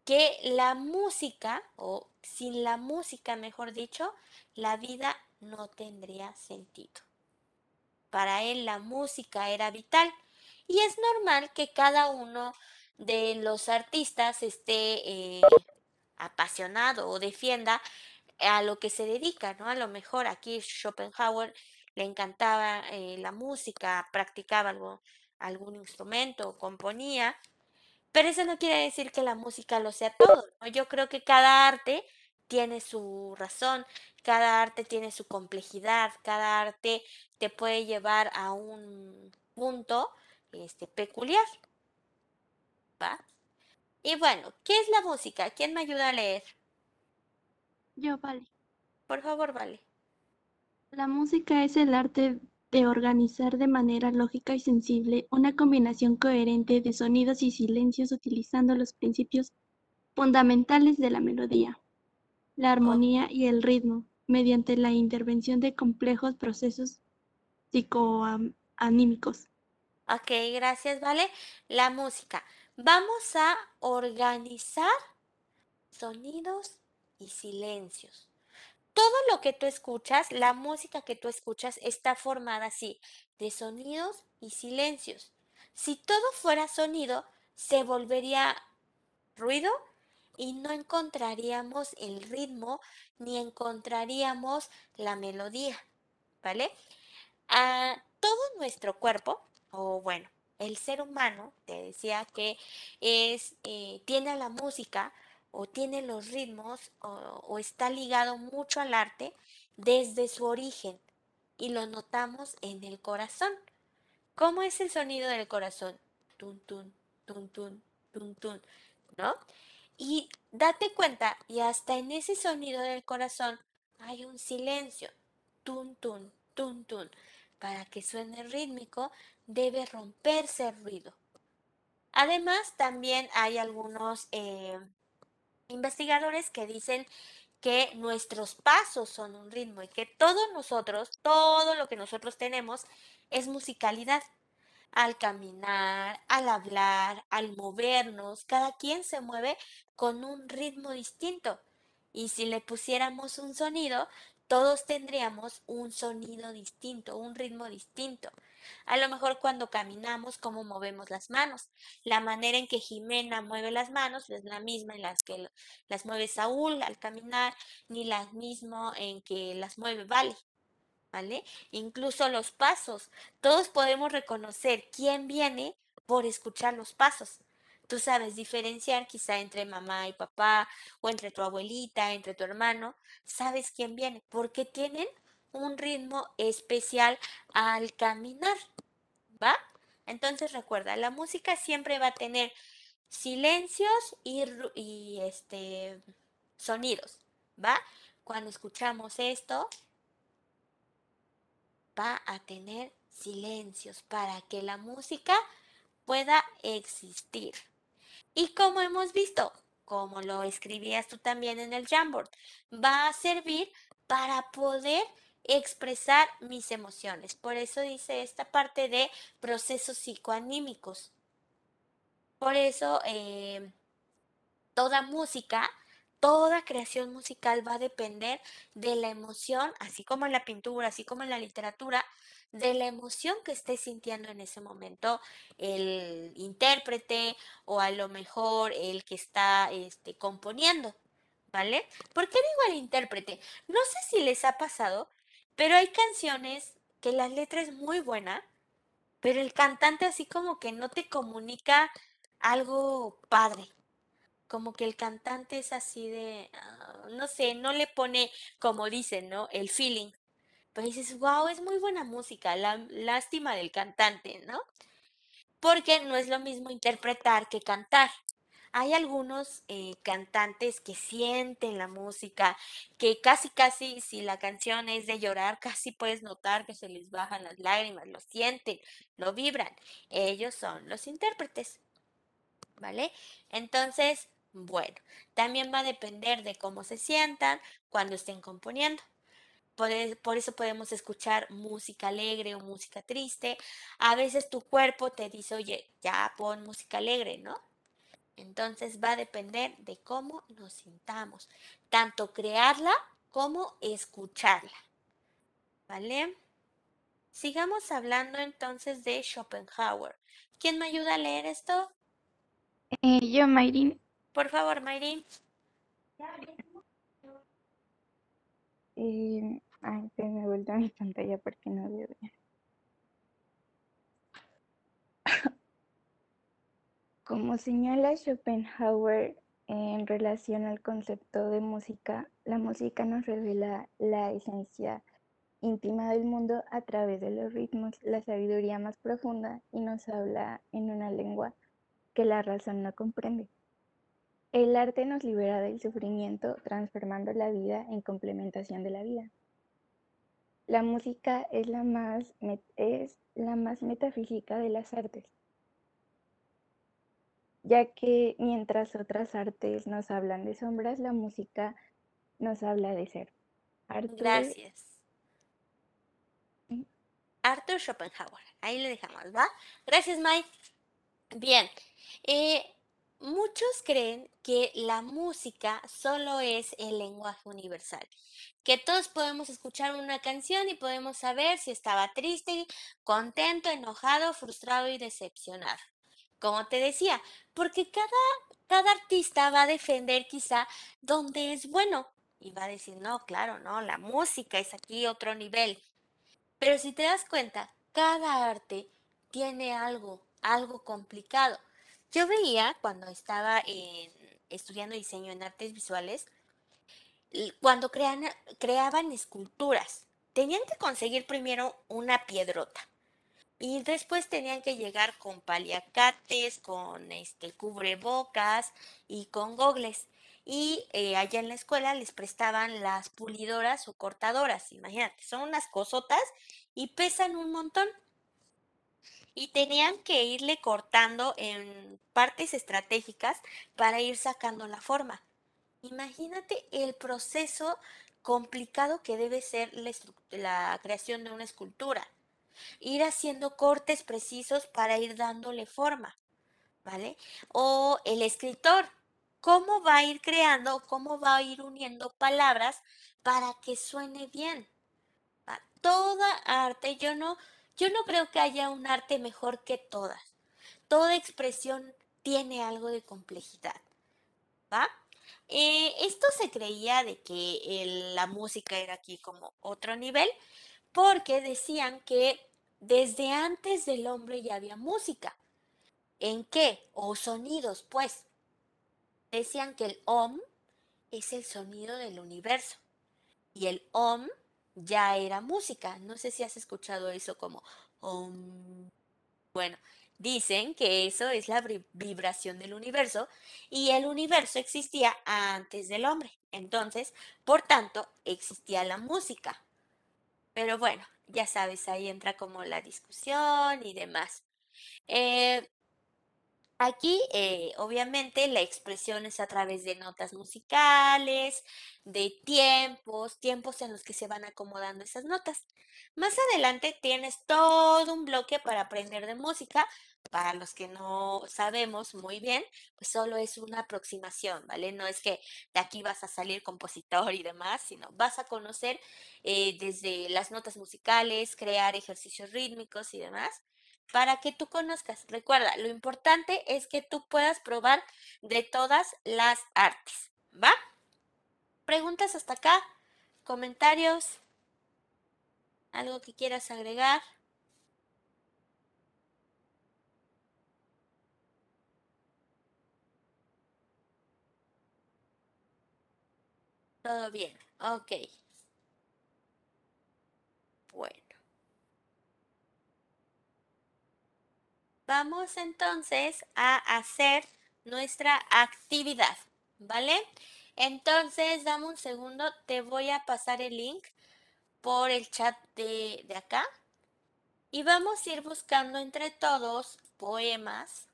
que la música, o sin la música, mejor dicho, la vida no tendría sentido. Para él la música era vital y es normal que cada uno de los artistas esté eh, apasionado o defienda a lo que se dedica, ¿no? A lo mejor aquí Schopenhauer le encantaba eh, la música, practicaba algo, algún instrumento, componía, pero eso no quiere decir que la música lo sea todo, ¿no? Yo creo que cada arte tiene su razón, cada arte tiene su complejidad, cada arte te puede llevar a un punto este, peculiar, ¿va? Y bueno, ¿qué es la música? ¿Quién me ayuda a leer? Yo, vale. Por favor, vale. La música es el arte de organizar de manera lógica y sensible una combinación coherente de sonidos y silencios utilizando los principios fundamentales de la melodía, la armonía y el ritmo, mediante la intervención de complejos procesos psicoanímicos. Ok, gracias, vale. La música. Vamos a organizar sonidos y silencios. Todo lo que tú escuchas, la música que tú escuchas está formada así, de sonidos y silencios. Si todo fuera sonido, se volvería ruido y no encontraríamos el ritmo ni encontraríamos la melodía, ¿vale? A todo nuestro cuerpo, o bueno, el ser humano, te decía que es, eh, tiene la música o tiene los ritmos o, está ligado mucho al arte desde su origen y lo notamos en el corazón. ¿Cómo es el sonido del corazón? Tun, tun, tun, tun, tun, tun, ¿no? Y date cuenta, y hasta en ese sonido del corazón hay un silencio, tun, tun, tun, tun. Para que suene rítmico, debe romperse el ruido. Además, también hay algunos eh, investigadores que dicen que nuestros pasos son un ritmo y que todos nosotros, todo lo que nosotros tenemos es musicalidad. Al caminar, al hablar, al movernos, cada quien se mueve con un ritmo distinto. Y si le pusiéramos un sonido, todos tendríamos un sonido distinto, un ritmo distinto. A lo mejor cuando caminamos, cómo movemos las manos. La manera en que Jimena mueve las manos es la misma en las que las mueve Saúl al caminar, ni la misma en que las mueve Vale. ¿Vale? Incluso los pasos. Todos podemos reconocer quién viene por escuchar los pasos. Tú sabes diferenciar quizá entre mamá y papá o entre tu abuelita, entre tu hermano. Sabes quién viene porque tienen un ritmo especial al caminar, ¿va? Entonces recuerda, la música siempre va a tener silencios y, este, sonidos, ¿va? Cuando escuchamos esto, va a tener silencios para que la música pueda existir. Y como hemos visto, como lo escribías tú también en el Jamboard, va a servir para poder expresar mis emociones. Por eso dice esta parte de procesos psicoanímicos. Por eso eh, toda música, toda creación musical va a depender de la emoción, así como en la pintura, así como en la literatura, de la emoción que esté sintiendo en ese momento el intérprete o a lo mejor el que está este, componiendo. ¿Vale? ¿Por qué digo el intérprete? No sé si les ha pasado pero hay canciones que la letra es muy buena, pero el cantante así como que no te comunica algo padre. Como que el cantante es así de, ah, no sé, no le pone, como dicen, ¿no? El feeling. Pero dices, wow, es muy buena música, la lástima del cantante, ¿no? Porque no es lo mismo interpretar que cantar. Hay algunos eh, cantantes que sienten la música, que casi, casi, si la canción es de llorar, casi puedes notar que se les bajan las lágrimas, lo sienten, lo vibran. Ellos son los intérpretes, ¿vale? Entonces, bueno, también va a depender de cómo se sientan cuando estén componiendo. Por, e, por, eso podemos escuchar música alegre o música triste. A veces tu cuerpo te dice, oye, ya pon música alegre, ¿no? Entonces va a depender de cómo nos sintamos, tanto crearla como escucharla. ¿Vale? Sigamos hablando entonces de Schopenhauer. ¿Quién me ayuda a leer esto? Eh, yo, Mayrin. Por favor, Mayrin. Eh, ay, se me vuelto a mi pantalla porque no veo bien. Como señala Schopenhauer en relación al concepto de música, la música nos revela la esencia íntima del mundo a través de los ritmos, la sabiduría más profunda y nos habla en una lengua que la razón no comprende. El arte nos libera del sufrimiento, transformando la vida en complementación de la vida. La música es la más, es la más metafísica de las artes ya que mientras otras artes nos hablan de sombras, la música nos habla de ser. Gracias. Arthur Schopenhauer, ahí le dejamos, ¿va? Gracias, Mike. Bien, eh, muchos creen que la música solo es el lenguaje universal, que todos podemos escuchar una canción y podemos saber si estaba triste, contento, enojado, frustrado y decepcionado como te decía, porque cada, cada artista va a defender quizá donde es bueno y va a decir, no, claro, no, la música es aquí otro nivel. Pero si te das cuenta, cada arte tiene algo, algo complicado. Yo veía cuando estaba estudiando diseño en artes visuales, cuando creaban esculturas, tenían que conseguir primero una piedrota Y después tenían que llegar con paliacates, con este cubrebocas y con gogles. Y eh, allá en la escuela les prestaban las pulidoras o cortadoras. Imagínate, son unas cosotas y pesan un montón. Y tenían que irle cortando en partes estratégicas para ir sacando la forma. Imagínate el proceso complicado que debe ser la, la creación de una escultura ir haciendo cortes precisos para ir dándole forma, ¿vale? O el escritor, ¿cómo va a ir creando, cómo va a ir uniendo palabras para que suene bien? ¿Va? Toda arte, yo no, yo no creo que haya un arte mejor que todas. Toda expresión tiene algo de complejidad, ¿va? Eh, esto se creía de que la música era aquí como otro nivel, porque decían que desde antes del hombre ya había música. ¿En qué? O sonidos, pues. Decían que el om es el sonido del universo y el om ya era música. No sé si has escuchado eso como om. Bueno, dicen que eso es la vibración del universo y el universo existía antes del hombre. Entonces, por tanto, existía la música. Pero bueno, ya sabes, ahí entra como la discusión y demás. Eh, Aquí, eh, obviamente, la expresión es a través de notas musicales, de tiempos, tiempos en los que se van acomodando esas notas. Más adelante tienes todo un bloque para aprender de música. Para los que no sabemos muy bien, pues solo es una aproximación, ¿vale? No es que de aquí vas a salir compositor y demás, sino vas a conocer eh, desde las notas musicales, crear ejercicios rítmicos y demás para que tú conozcas. Recuerda, lo importante es que tú puedas probar de todas las artes, ¿va? Preguntas hasta acá, comentarios, algo que quieras agregar. Todo bien, ok. Bueno. Vamos entonces a hacer nuestra actividad, ¿vale? Entonces, dame un segundo, te voy a pasar el link por el chat de, de acá y vamos a ir buscando entre todos poemas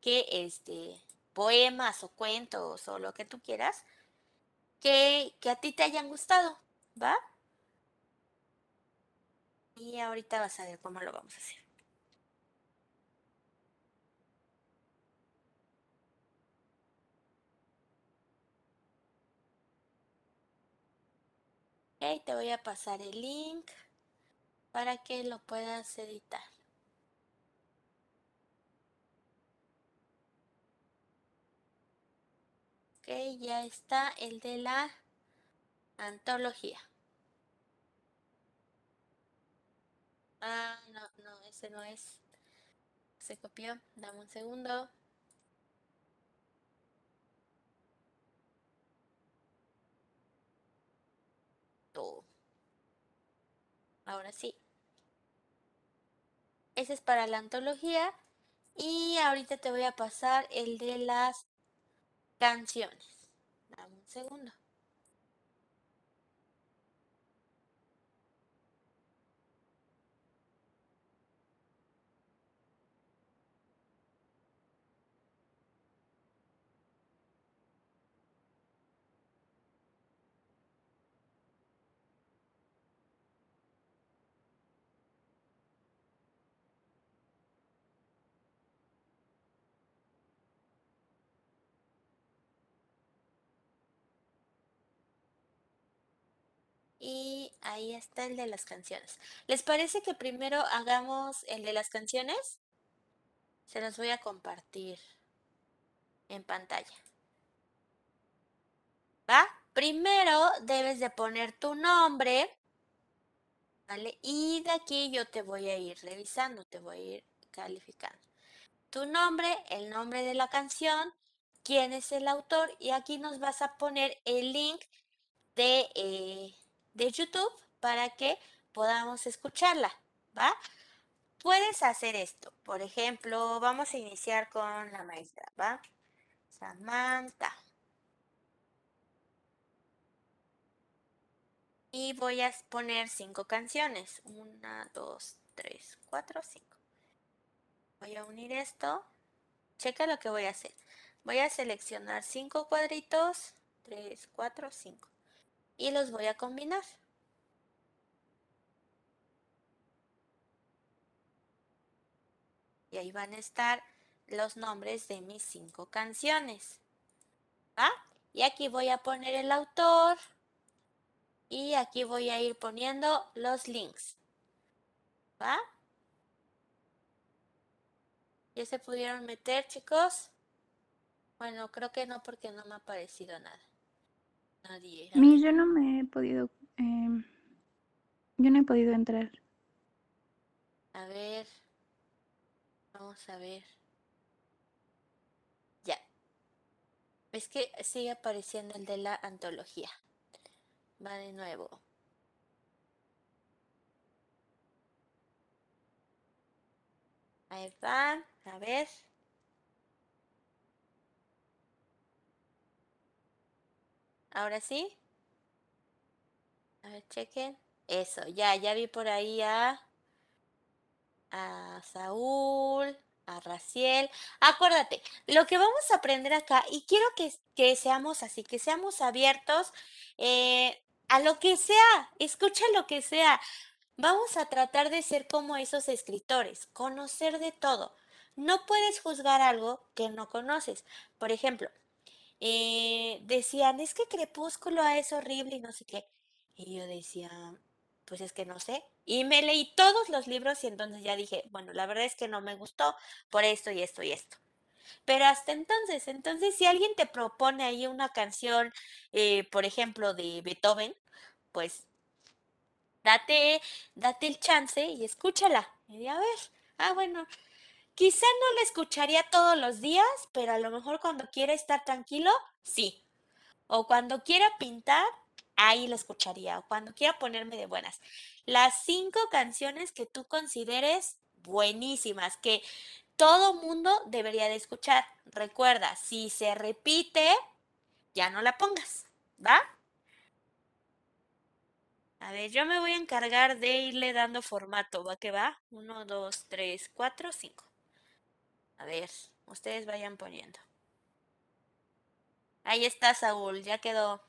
que este poemas o cuentos o lo que tú quieras que, que a ti te hayan gustado, ¿va? Y ahorita vas a ver cómo lo vamos a hacer. Ok, te voy a pasar el link para que lo puedas editar. Ok, ya está el de la antología. Ah, no, no, ese no es. Se copió. Dame un segundo. Oh. Ahora sí. Ese es para la antología. Y ahorita te voy a pasar el de las canciones. Dame un segundo. Y ahí está el de las canciones. ¿Les parece que primero hagamos el de las canciones? Se los voy a compartir en pantalla. ¿Va? Primero debes de poner tu nombre, ¿vale? Y de aquí yo te voy a ir revisando, te voy a ir calificando. Tu nombre, el nombre de la canción, quién es el autor y aquí nos vas a poner el link de, eh, de YouTube para que podamos escucharla, ¿va? puedes hacer esto. Por ejemplo, vamos a iniciar con la maestra, ¿va? Samantha. Y voy a poner cinco canciones. Una, dos, tres, cuatro, cinco. Voy a unir esto. Checa lo que voy a hacer. Voy a seleccionar cinco cuadritos. Tres, cuatro, cinco. Y los voy a combinar. Y ahí van a estar los nombres de mis cinco canciones. ¿Va? Y aquí voy a poner el autor. Y aquí voy a ir poniendo los links. ¿Va? ¿Ya se pudieron meter, chicos? Bueno, creo que no porque no me ha aparecido nada. Nadie. Mi, yo no me he podido... em, yo no he podido entrar. A ver. Vamos a ver. Ya. Es que sigue apareciendo el de la antología. Va de nuevo. Ahí va. A ver. Ahora sí. A ver, chequen. Eso, ya, ya vi por ahí a, a Saúl, a Raciel. Acuérdate, lo que vamos a aprender acá, y quiero que, que seamos así, que seamos abiertos eh, a lo que sea, escucha lo que sea. Vamos a tratar de ser como esos escritores, conocer de todo. No puedes juzgar algo que no conoces. Por ejemplo, eh, decían, es que Crepúsculo es horrible y no sé qué. Y yo decía, pues es que no sé. Y me leí todos los libros y entonces ya dije, bueno, la verdad es que no me gustó por esto y esto y esto. Pero hasta entonces, entonces si alguien te propone ahí una canción, eh, por ejemplo, de Beethoven, pues date, date el chance y escúchala. Y a ver, ah, bueno, quizá no la escucharía todos los días, pero a lo mejor cuando quiera estar tranquilo, sí. O cuando quiera pintar, ahí lo escucharía. O cuando quiera ponerme de buenas. Las cinco canciones que tú consideres buenísimas, que todo mundo debería de escuchar. Recuerda, si se repite, ya no la pongas, ¿va? A ver, yo me voy a encargar de irle dando formato, ¿va que va? Uno, dos, tres, cuatro, cinco. A ver, ustedes vayan poniendo. Ahí está Saúl, ya quedó.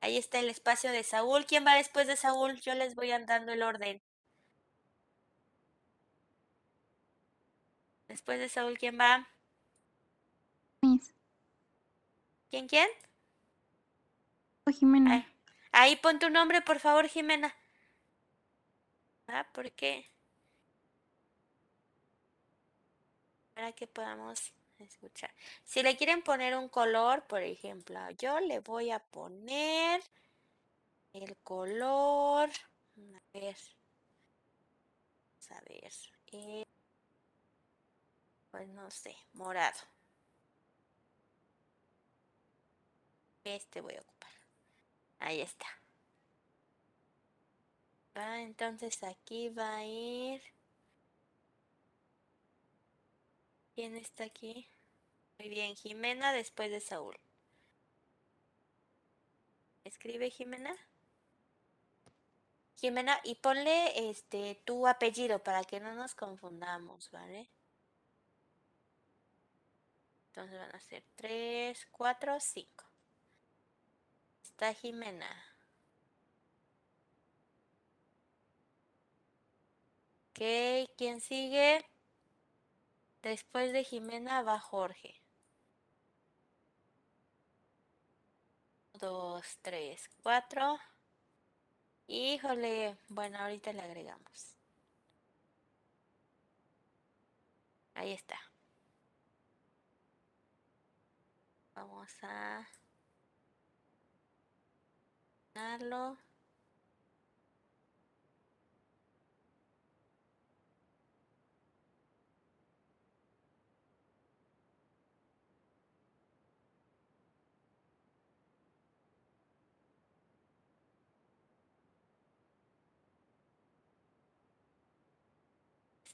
Ahí está el espacio de Saúl. ¿Quién va después de Saúl? Yo les voy dando el orden. Después de Saúl, ¿quién va? Miss. ¿Quién, quién? Jimena. Ahí, ahí pon tu nombre, por favor, Jimena. Ah, ¿por qué? Para que podamos escuchar. Si le quieren poner un color, por ejemplo, yo le voy a poner el color. A ver. Vamos a ver. eh, pues no sé, morado. Este voy a ocupar. Ahí está. Va, entonces aquí va a ir. ¿Quién está aquí? Muy bien, Jimena después de Saúl. Escribe Jimena. Jimena, y ponle este tu apellido para que no nos confundamos, ¿vale? Entonces van a ser 3, 4, 5. Está Jimena. Ok, ¿quién sigue? Después de Jimena va Jorge. Dos, tres, cuatro. Híjole, bueno, ahorita le agregamos. Ahí está. Vamos a darlo.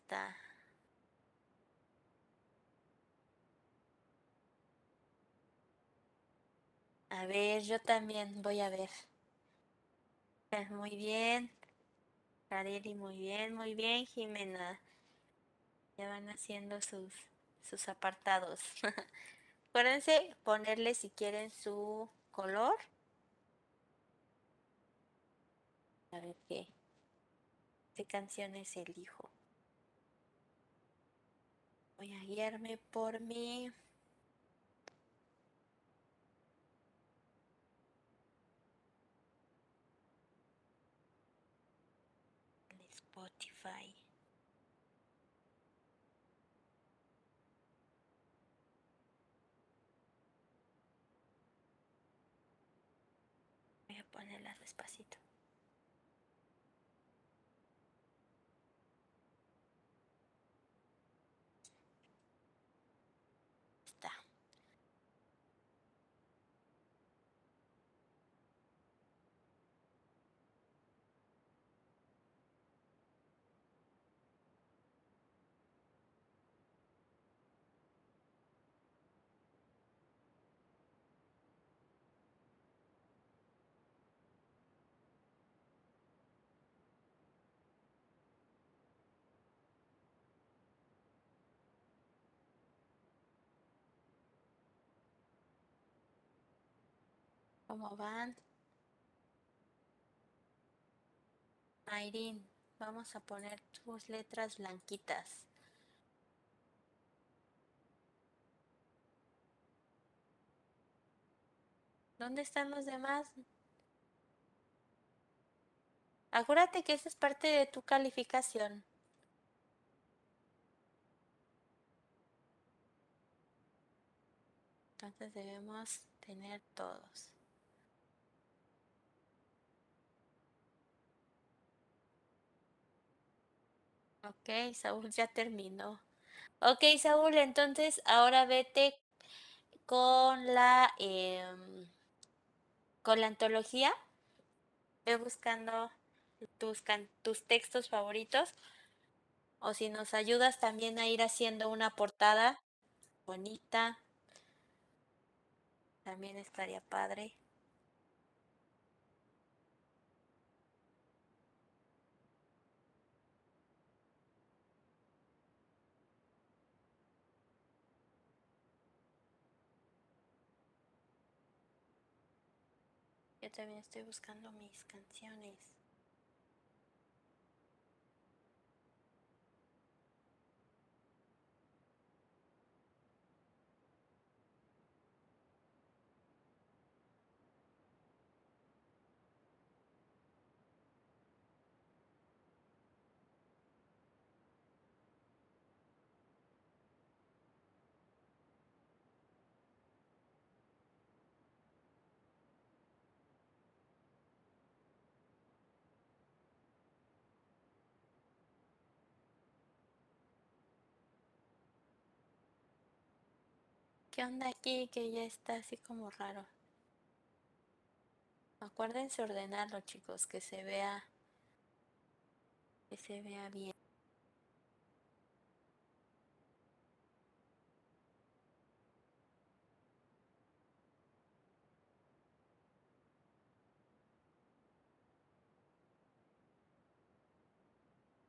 Está. A ver, yo también voy a ver. Eh, Muy bien. Kareli, muy bien, muy bien, Jimena. Ya van haciendo sus, sus apartados. Acuérdense ponerle si quieren su color. A ver qué, qué canciones elijo. Voy a guiarme por mi Spotify. Voy a ponerlas despacito. Está. ¿Cómo van? Mayrin, vamos a poner tus letras blanquitas. ¿Dónde están los demás? Acuérdate que esa es parte de tu calificación. Entonces debemos tener todos. Ok, Saúl ya terminó. Ok, Saúl, entonces ahora vete con la em, con la antología. Ve buscando tus, tus textos favoritos. O si nos ayudas también a ir haciendo una portada bonita. También estaría padre. También estoy buscando mis canciones. ¿Qué onda aquí? Que ya está así como raro. Acuérdense ordenarlo, chicos, que se vea, que se vea bien.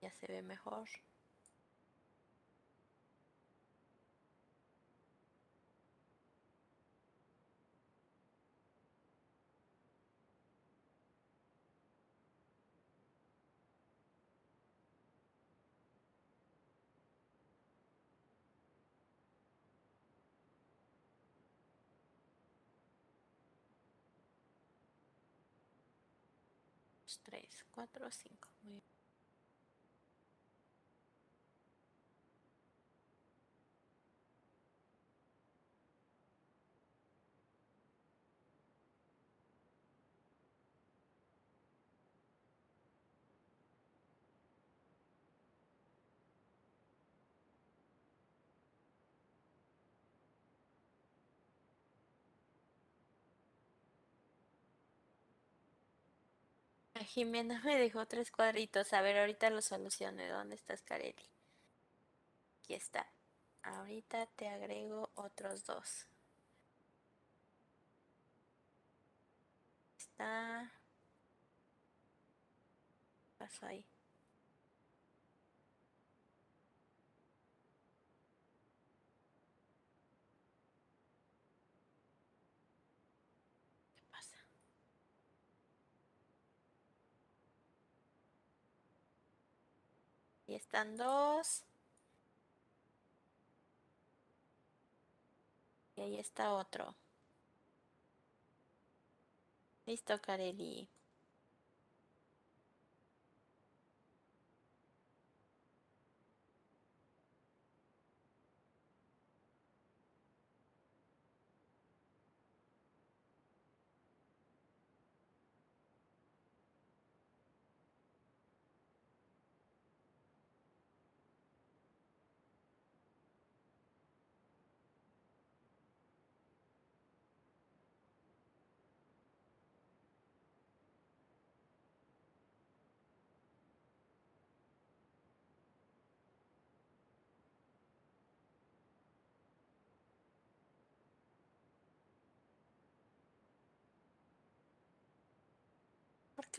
Ya se ve mejor. Dos, tres, cuatro, cinco. Muy bien. Jimena me dejó tres cuadritos. A ver, ahorita lo solucioné. ¿Dónde estás, Kareli? Aquí está. Ahorita te agrego otros dos. Está. ¿Qué pasó ahí? ¿Qué pasa? Están dos. Y ahí está otro. Listo, Kareli.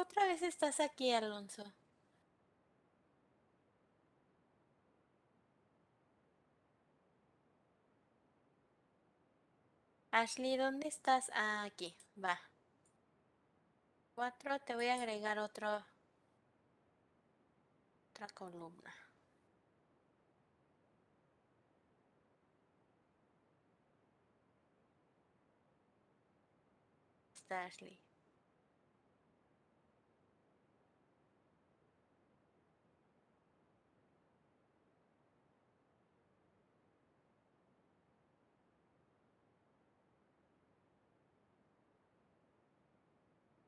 Otra vez estás aquí, Alonso? Ashley, ¿dónde estás? Ah, aquí, va. Cuatro, te voy a agregar otro, otra columna. Está Ashley.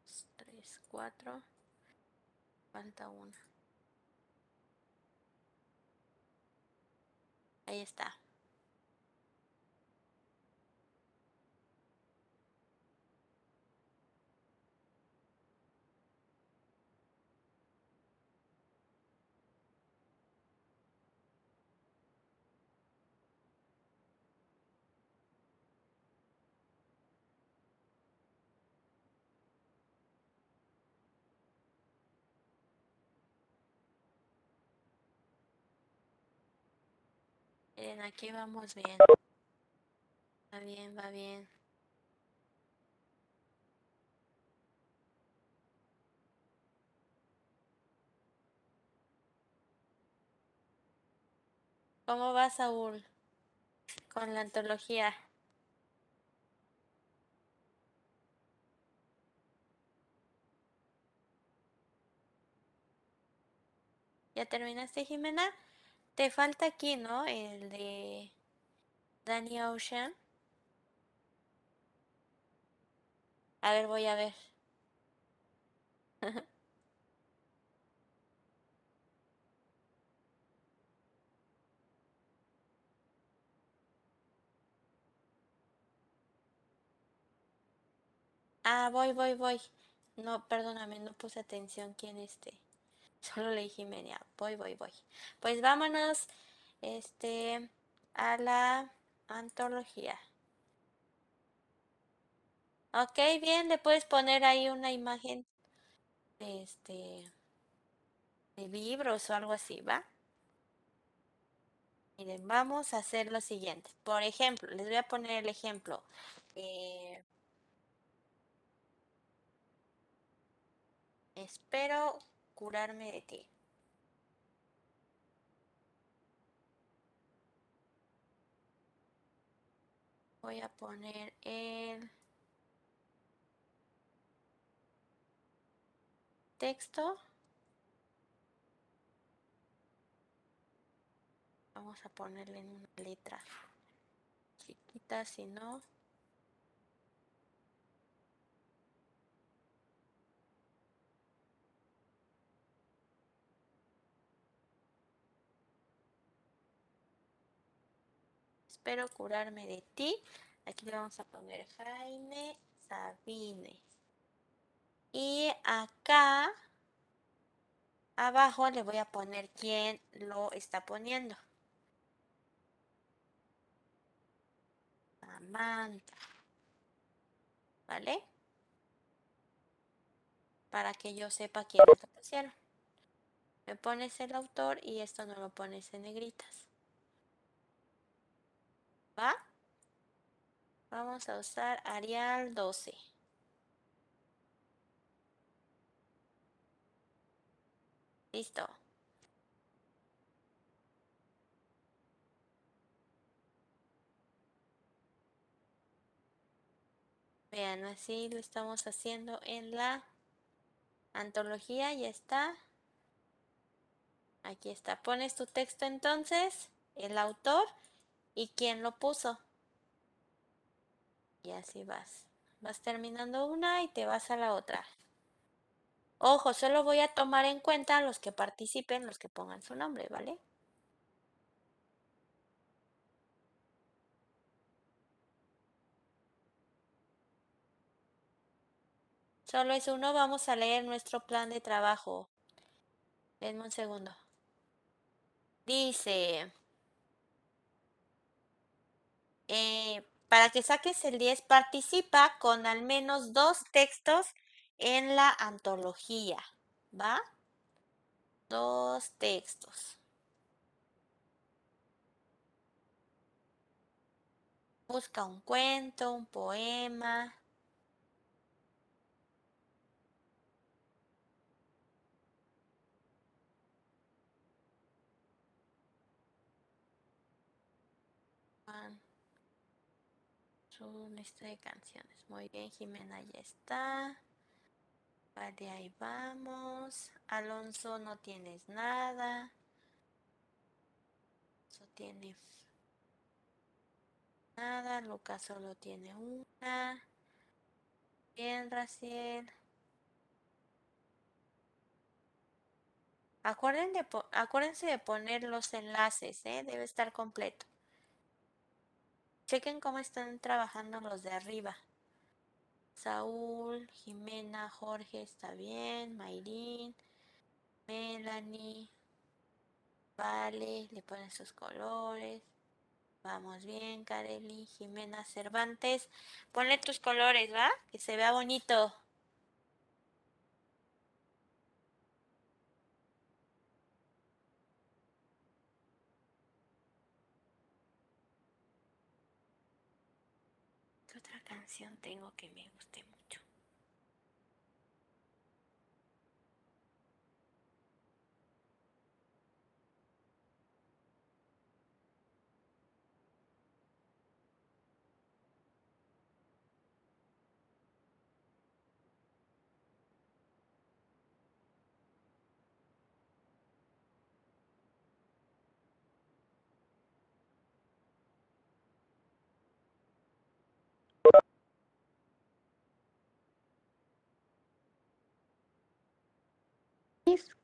Dos, tres, cuatro. Falta una. Ahí está. Miren, aquí vamos bien. Va bien, va bien. ¿Cómo va, Saúl? Con la antología. ¿Ya terminaste, Jimena? Te falta aquí, ¿no? El de Danny Ocean. A ver, voy a ver. Ah, voy, voy, voy. No, perdóname, no puse atención quién este. Solo leí Jimena. Voy, voy, voy. Pues vámonos, este, a la antología. Ok, bien, le puedes poner ahí una imagen, este, de libros o algo así, ¿va? Miren, vamos a hacer lo siguiente. Por ejemplo, les voy a poner el ejemplo. Eh, espero curarme de ti. Voy a poner el texto. Vamos a ponerle en una letra chiquita, si no. espero curarme de ti. Aquí le vamos a poner Jaime Sabine. Y acá abajo le voy a poner quién lo está poniendo. Samantha. ¿Vale? Para que yo sepa quién lo pusieron. Me pones el autor y esto no lo pones en negritas. ¿Va? Vamos a usar Arial 12. Listo. Vean, así lo estamos haciendo en la antología. Ya está. Aquí está. Pones tu texto entonces, el autor y quién lo puso. Y así vas. Vas terminando una y te vas a la otra. Ojo, solo voy a tomar en cuenta los que participen, los que pongan su nombre, ¿vale? Solo es uno, vamos a leer nuestro plan de trabajo. Denme un segundo. Dice, eh, para que saques el 10, participa con al menos dos textos en la antología, ¿va? Dos textos. Busca un cuento, un poema. Su lista de canciones. Muy bien, Jimena ya está. Vale, ahí vamos. Alonso, no tienes nada. Eso tiene nada. Lucas solo tiene una. Bien, Raciel. acuérdense de poner los enlaces, ¿eh? debe estar completo. Chequen cómo están trabajando los de arriba. Saúl, Jimena, Jorge, está bien. Mayrin, Melanie. Vale, le ponen sus colores. Vamos bien, Kareli, Jimena Cervantes. Ponle tus colores, ¿va? Que se vea bonito. otra tengo que me guste?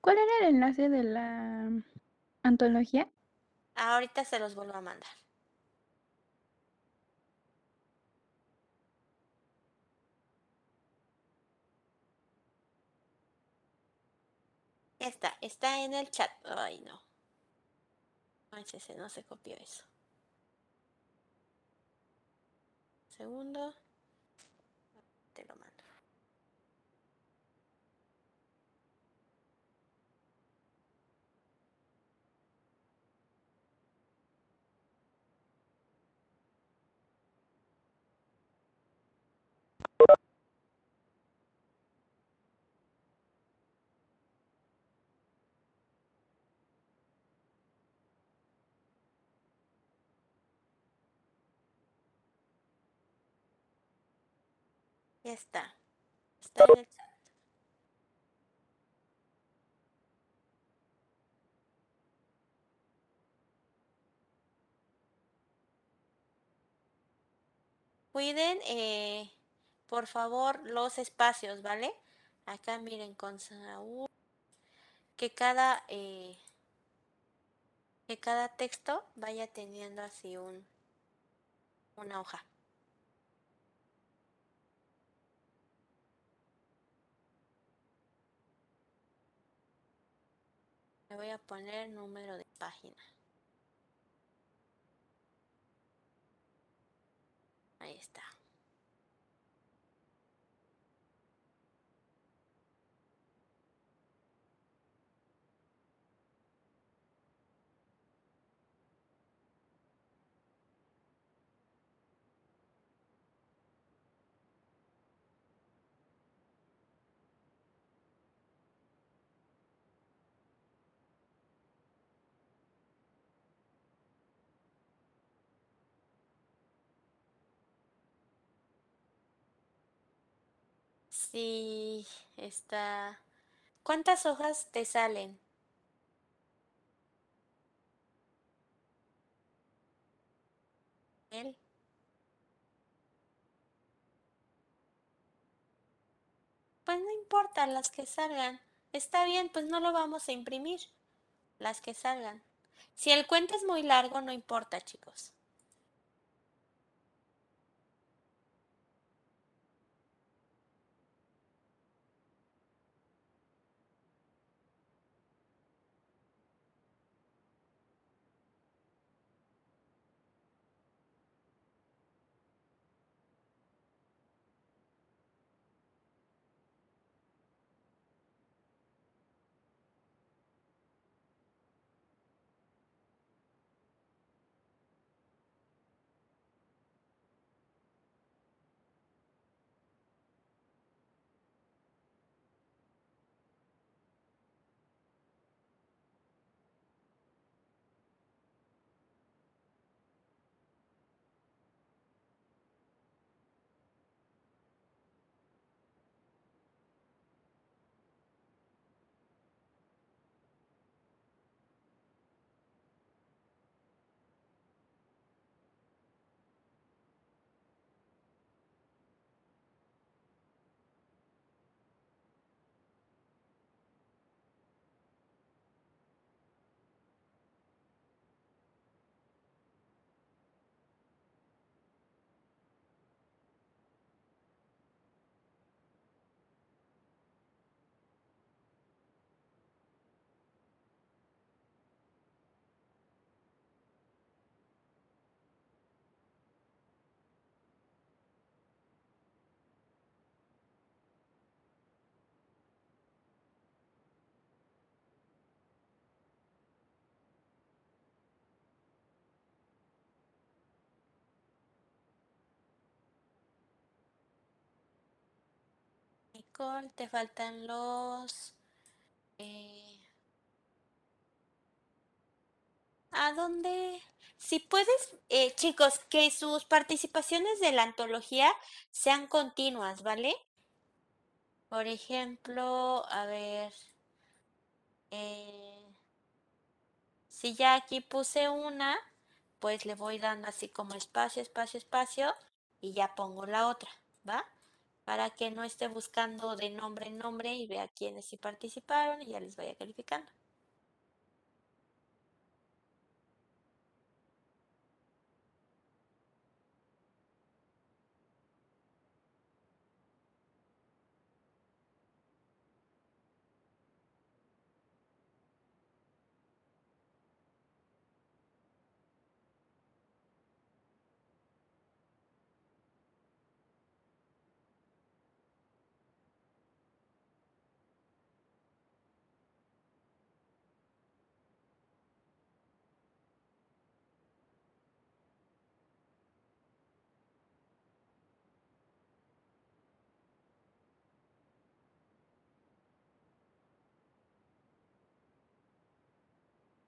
¿Cuál era el enlace de la antología? Ahorita se los vuelvo a mandar. Está, está en el chat. Ay, no. Manchese, no se copió eso. Segundo. Te lo Ya está. Está en el chat. Cuiden, eh, por favor, los espacios, ¿vale? Acá miren con Saúl. Que cada, eh, que cada texto vaya teniendo así un, una hoja. Me voy a poner número de página. Ahí está. Sí, está. ¿Cuántas hojas te salen? Él. Pues no importa las que salgan. Está bien, pues no lo vamos a imprimir. Las que salgan. Si el cuento es muy largo, no importa, chicos. Te faltan los... eh, ¿A dónde? Si puedes, eh, chicos, que sus participaciones de la antología sean continuas, ¿vale? Por ejemplo, a ver, eh, si ya aquí puse una, pues le voy dando así como espacio, espacio, espacio y ya pongo la otra, ¿va? Para que no esté buscando de nombre en nombre y vea quiénes sí participaron y ya les vaya calificando.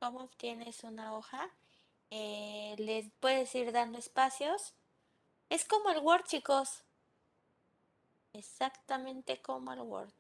¿Cómo obtienes una hoja? Eh, les puedes ir dando espacios. Es como el Word, chicos. Exactamente como el Word.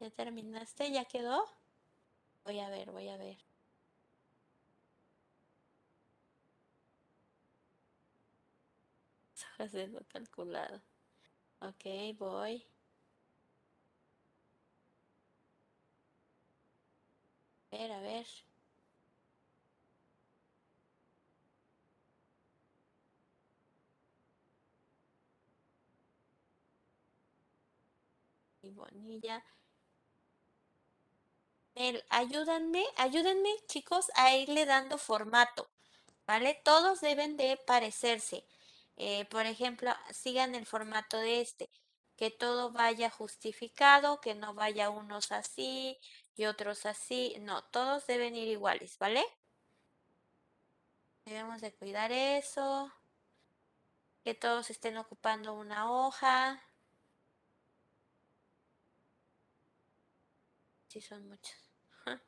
¿Ya terminaste? ¿Ya quedó? Voy a ver, voy a ver. Hojas calculado. Ok, voy. A ver, a ver. Y Bonilla. Mel, ayúdenme, ayúdenme, chicos, a irle dando formato, ¿vale? Todos deben de parecerse. Eh, por ejemplo, sigan el formato de este, que todo vaya justificado, que no vaya unos así y otros así. No, todos deben ir iguales, ¿vale? Debemos de cuidar eso. Que todos estén ocupando una hoja. Sí, son muchos.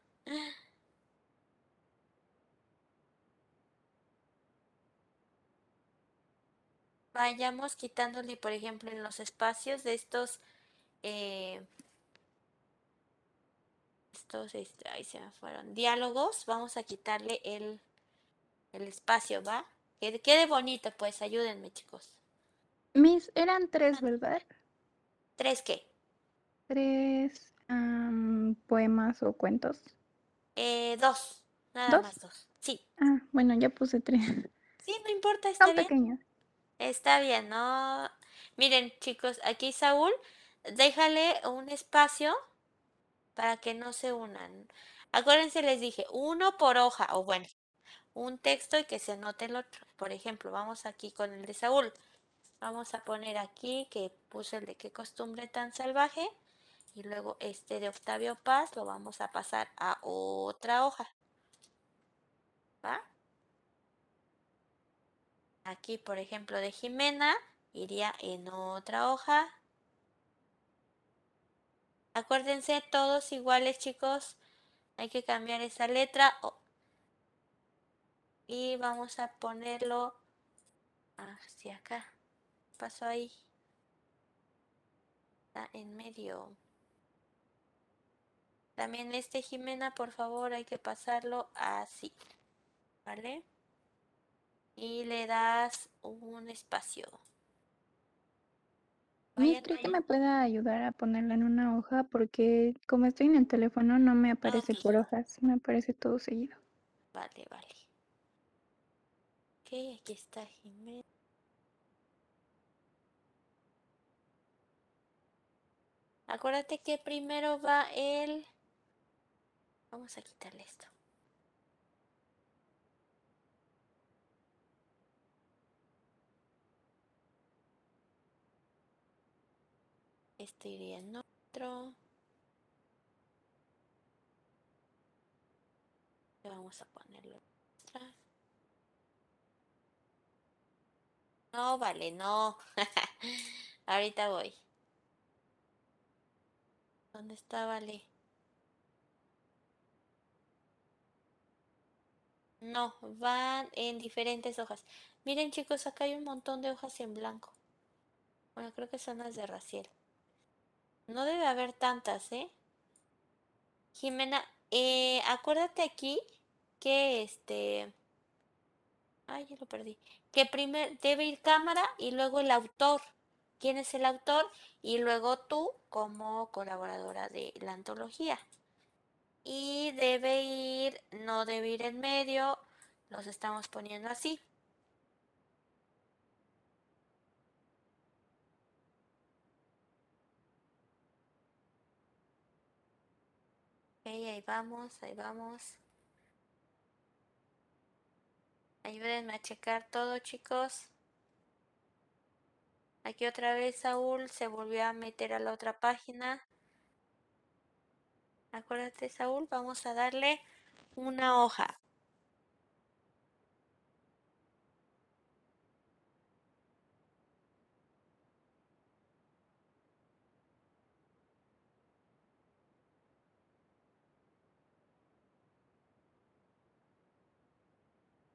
Vayamos quitándole, por ejemplo, en los espacios de estos, eh, estos, este, ahí se me fueron, diálogos, vamos a quitarle el, el espacio, ¿va? Que quede bonito, pues, ayúdenme, chicos. Miss, eran tres, ¿verdad? ¿Tres qué? Tres poemas o cuentos. Eh, dos, nada ¿Dos? más dos. Sí, Ah, bueno, ya puse tres. sí, no importa, está Son bien. pequeños. Está bien, ¿no? Miren, chicos, aquí Saúl, déjale un espacio para que no se unan. Acuérdense, les dije, uno por hoja, o bueno, un texto y que se anote el otro. Por ejemplo, vamos aquí con el de Saúl. Vamos a poner aquí que puse el de qué costumbre tan salvaje. Y luego este de Octavio Paz lo vamos a pasar a otra hoja. ¿Va? Aquí, por ejemplo, de Jimena iría en otra hoja. Acuérdense, todos iguales, chicos. Hay que cambiar esa letra. Y vamos a ponerlo hacia acá. ¿Qué pasó ahí? Está en medio. También este Jimena, por favor, hay que pasarlo así. ¿Vale? Y le das un espacio. Miss, Vayan ¿cree que me pueda ayudar a ponerla en una hoja? Porque como estoy en el teléfono no me aparece Ok. por hojas, me aparece todo seguido. Vale, vale. Ok, aquí está Jimena. Acuérdate que primero va el... Vamos a quitarle esto. Este iría en otro. Y vamos a ponerlo atrás. No, vale, no. Ahorita voy. ¿Dónde está, vale? No, van en diferentes hojas. Miren, chicos, acá hay un montón de hojas en blanco. Bueno, creo que son las de Raciel. No debe haber tantas, ¿eh? Jimena, eh, acuérdate aquí que este... Ay, ya lo perdí. Que primero debe ir cámara y luego el autor. ¿Quién es el autor? Y luego tú como colaboradora de la antología. Y debe ir, no debe ir en medio. Los estamos poniendo así. Ok, ahí vamos, ahí vamos. Ayúdenme a checar todo, chicos. Aquí otra vez Saúl se volvió a meter a la otra página. Acuérdate, Saúl, vamos a darle una hoja.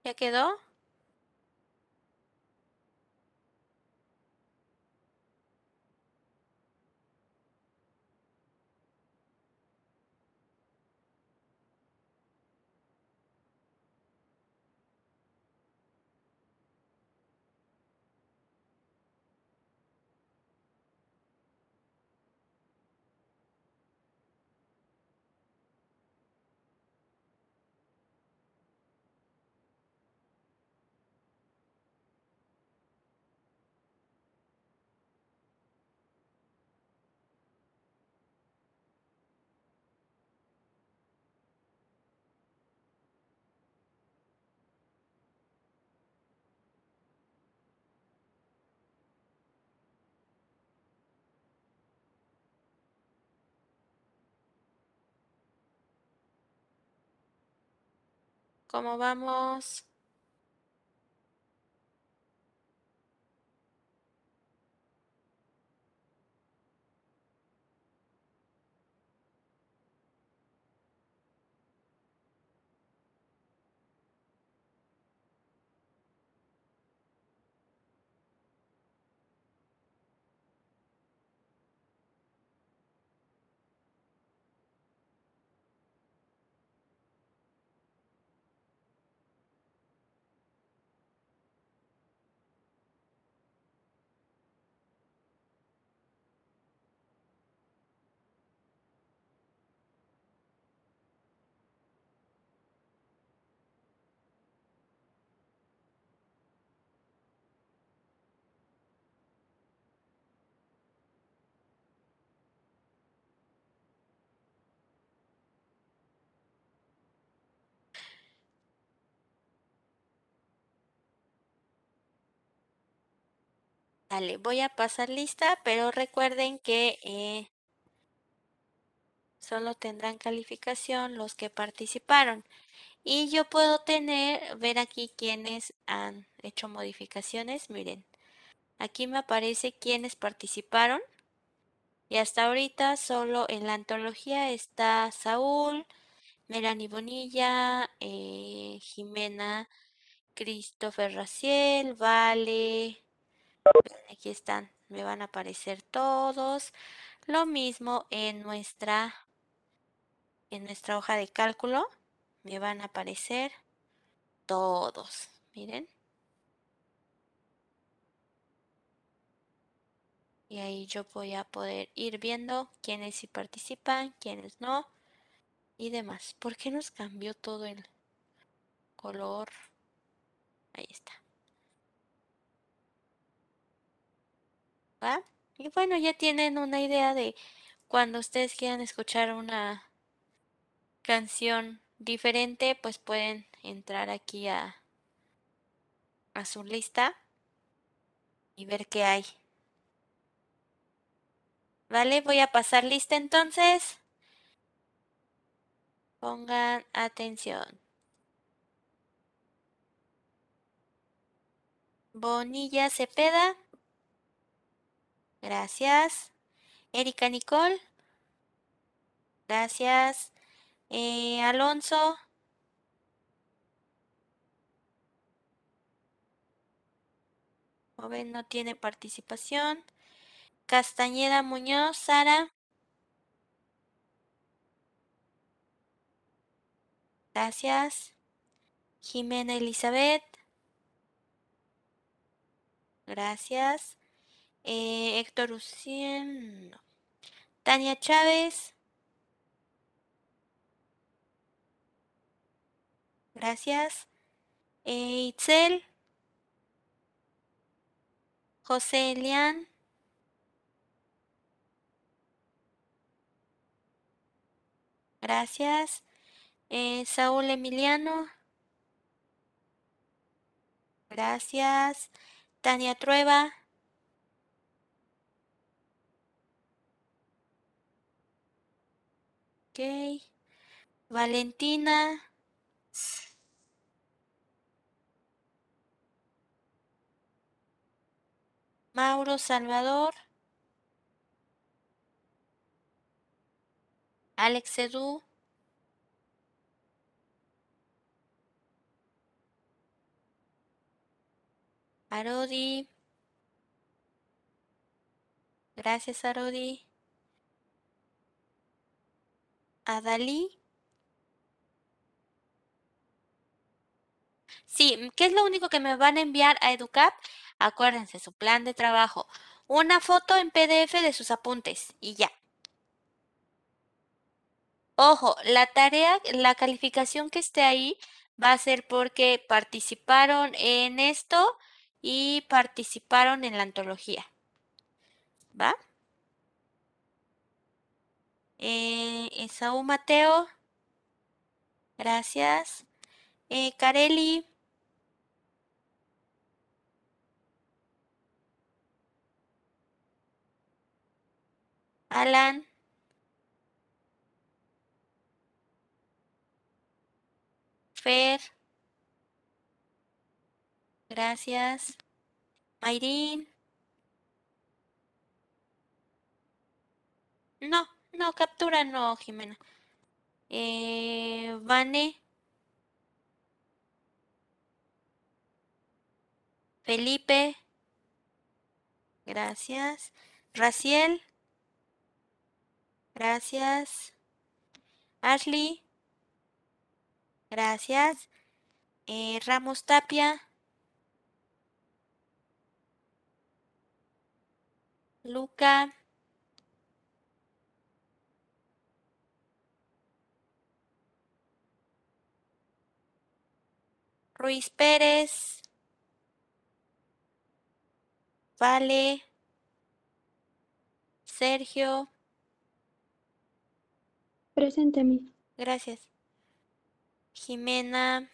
¿Ya quedó? ¿Cómo vamos? Dale, voy a pasar lista, pero recuerden que eh, solo tendrán calificación los que participaron. Y yo puedo tener, ver aquí quienes han hecho modificaciones. Miren, aquí me aparece quienes participaron. Y hasta ahorita solo en la antología está Saúl, Melanie Bonilla, eh, Jimena, Christopher Raciel, Vale. Aquí están, me van a aparecer todos. Lo mismo en nuestra en nuestra hoja de cálculo me van a aparecer todos. Miren. Y ahí yo voy a poder ir viendo quiénes sí participan, quiénes no y demás. ¿Por qué nos cambió todo el color? Ahí está. Y bueno, ya tienen una idea de cuando ustedes quieran escuchar una canción diferente, pues pueden entrar aquí a, a su lista y ver qué hay. Vale, voy a pasar lista entonces. Pongan atención. Bonilla Cepeda. Gracias. Erika Nicole. Gracias. Eh, Alonso. Joven no tiene participación. Castañeda Muñoz, Sara. Gracias. Jimena Elizabeth. Gracias. Eh, Héctor Ucien. Tania Chávez. Gracias. Eh, Itzel. José Elian. Gracias. Eh, Saúl Emiliano. Gracias. Tania Trueba. Ok. Valentina. Mauro Salvador. Alex Edu. Arodi. Gracias, Arodi. Adalí. Sí, ¿qué es lo único que me van a enviar a Educap? Acuérdense, su plan de trabajo. Una foto en PDF de sus apuntes y ya. Ojo, la tarea, la calificación que esté ahí va a ser porque participaron en esto y participaron en la antología. ¿Va? Eh, Esaú Mateo. Gracias. Eh, Carelli. Alan. Fer. Gracias. Mayrin. No, no, captura no, Jimena. Eh, Vane. Felipe. Gracias. Raciel. Gracias. Ashley. Gracias. Eh, Ramos Tapia. Luca. Ruiz Pérez. Vale. Sergio. Presente, Miss. Gracias. Jimena.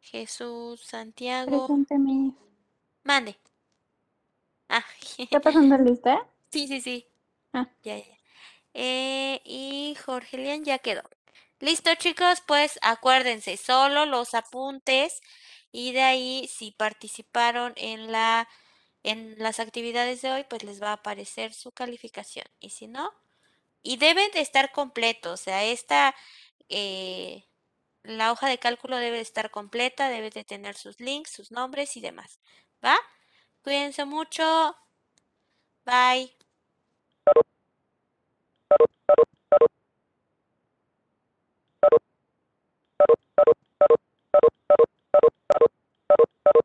Jesús, Santiago. Presente, Miss. Mande. Ah, ¿Está pasando lista? sí, sí, sí. Ah. Ya, ya. Eh, y Jorge Lian ya quedó. Listo, chicos, pues acuérdense, solo los apuntes y de ahí si participaron en la en las actividades de hoy, pues les va a aparecer su calificación. Y si no, y deben de estar completos, o sea, esta eh, la hoja de cálculo debe de estar completa, debe de tener sus links, sus nombres y demás. ¿Va? Cuídense mucho. Bye. Thank you.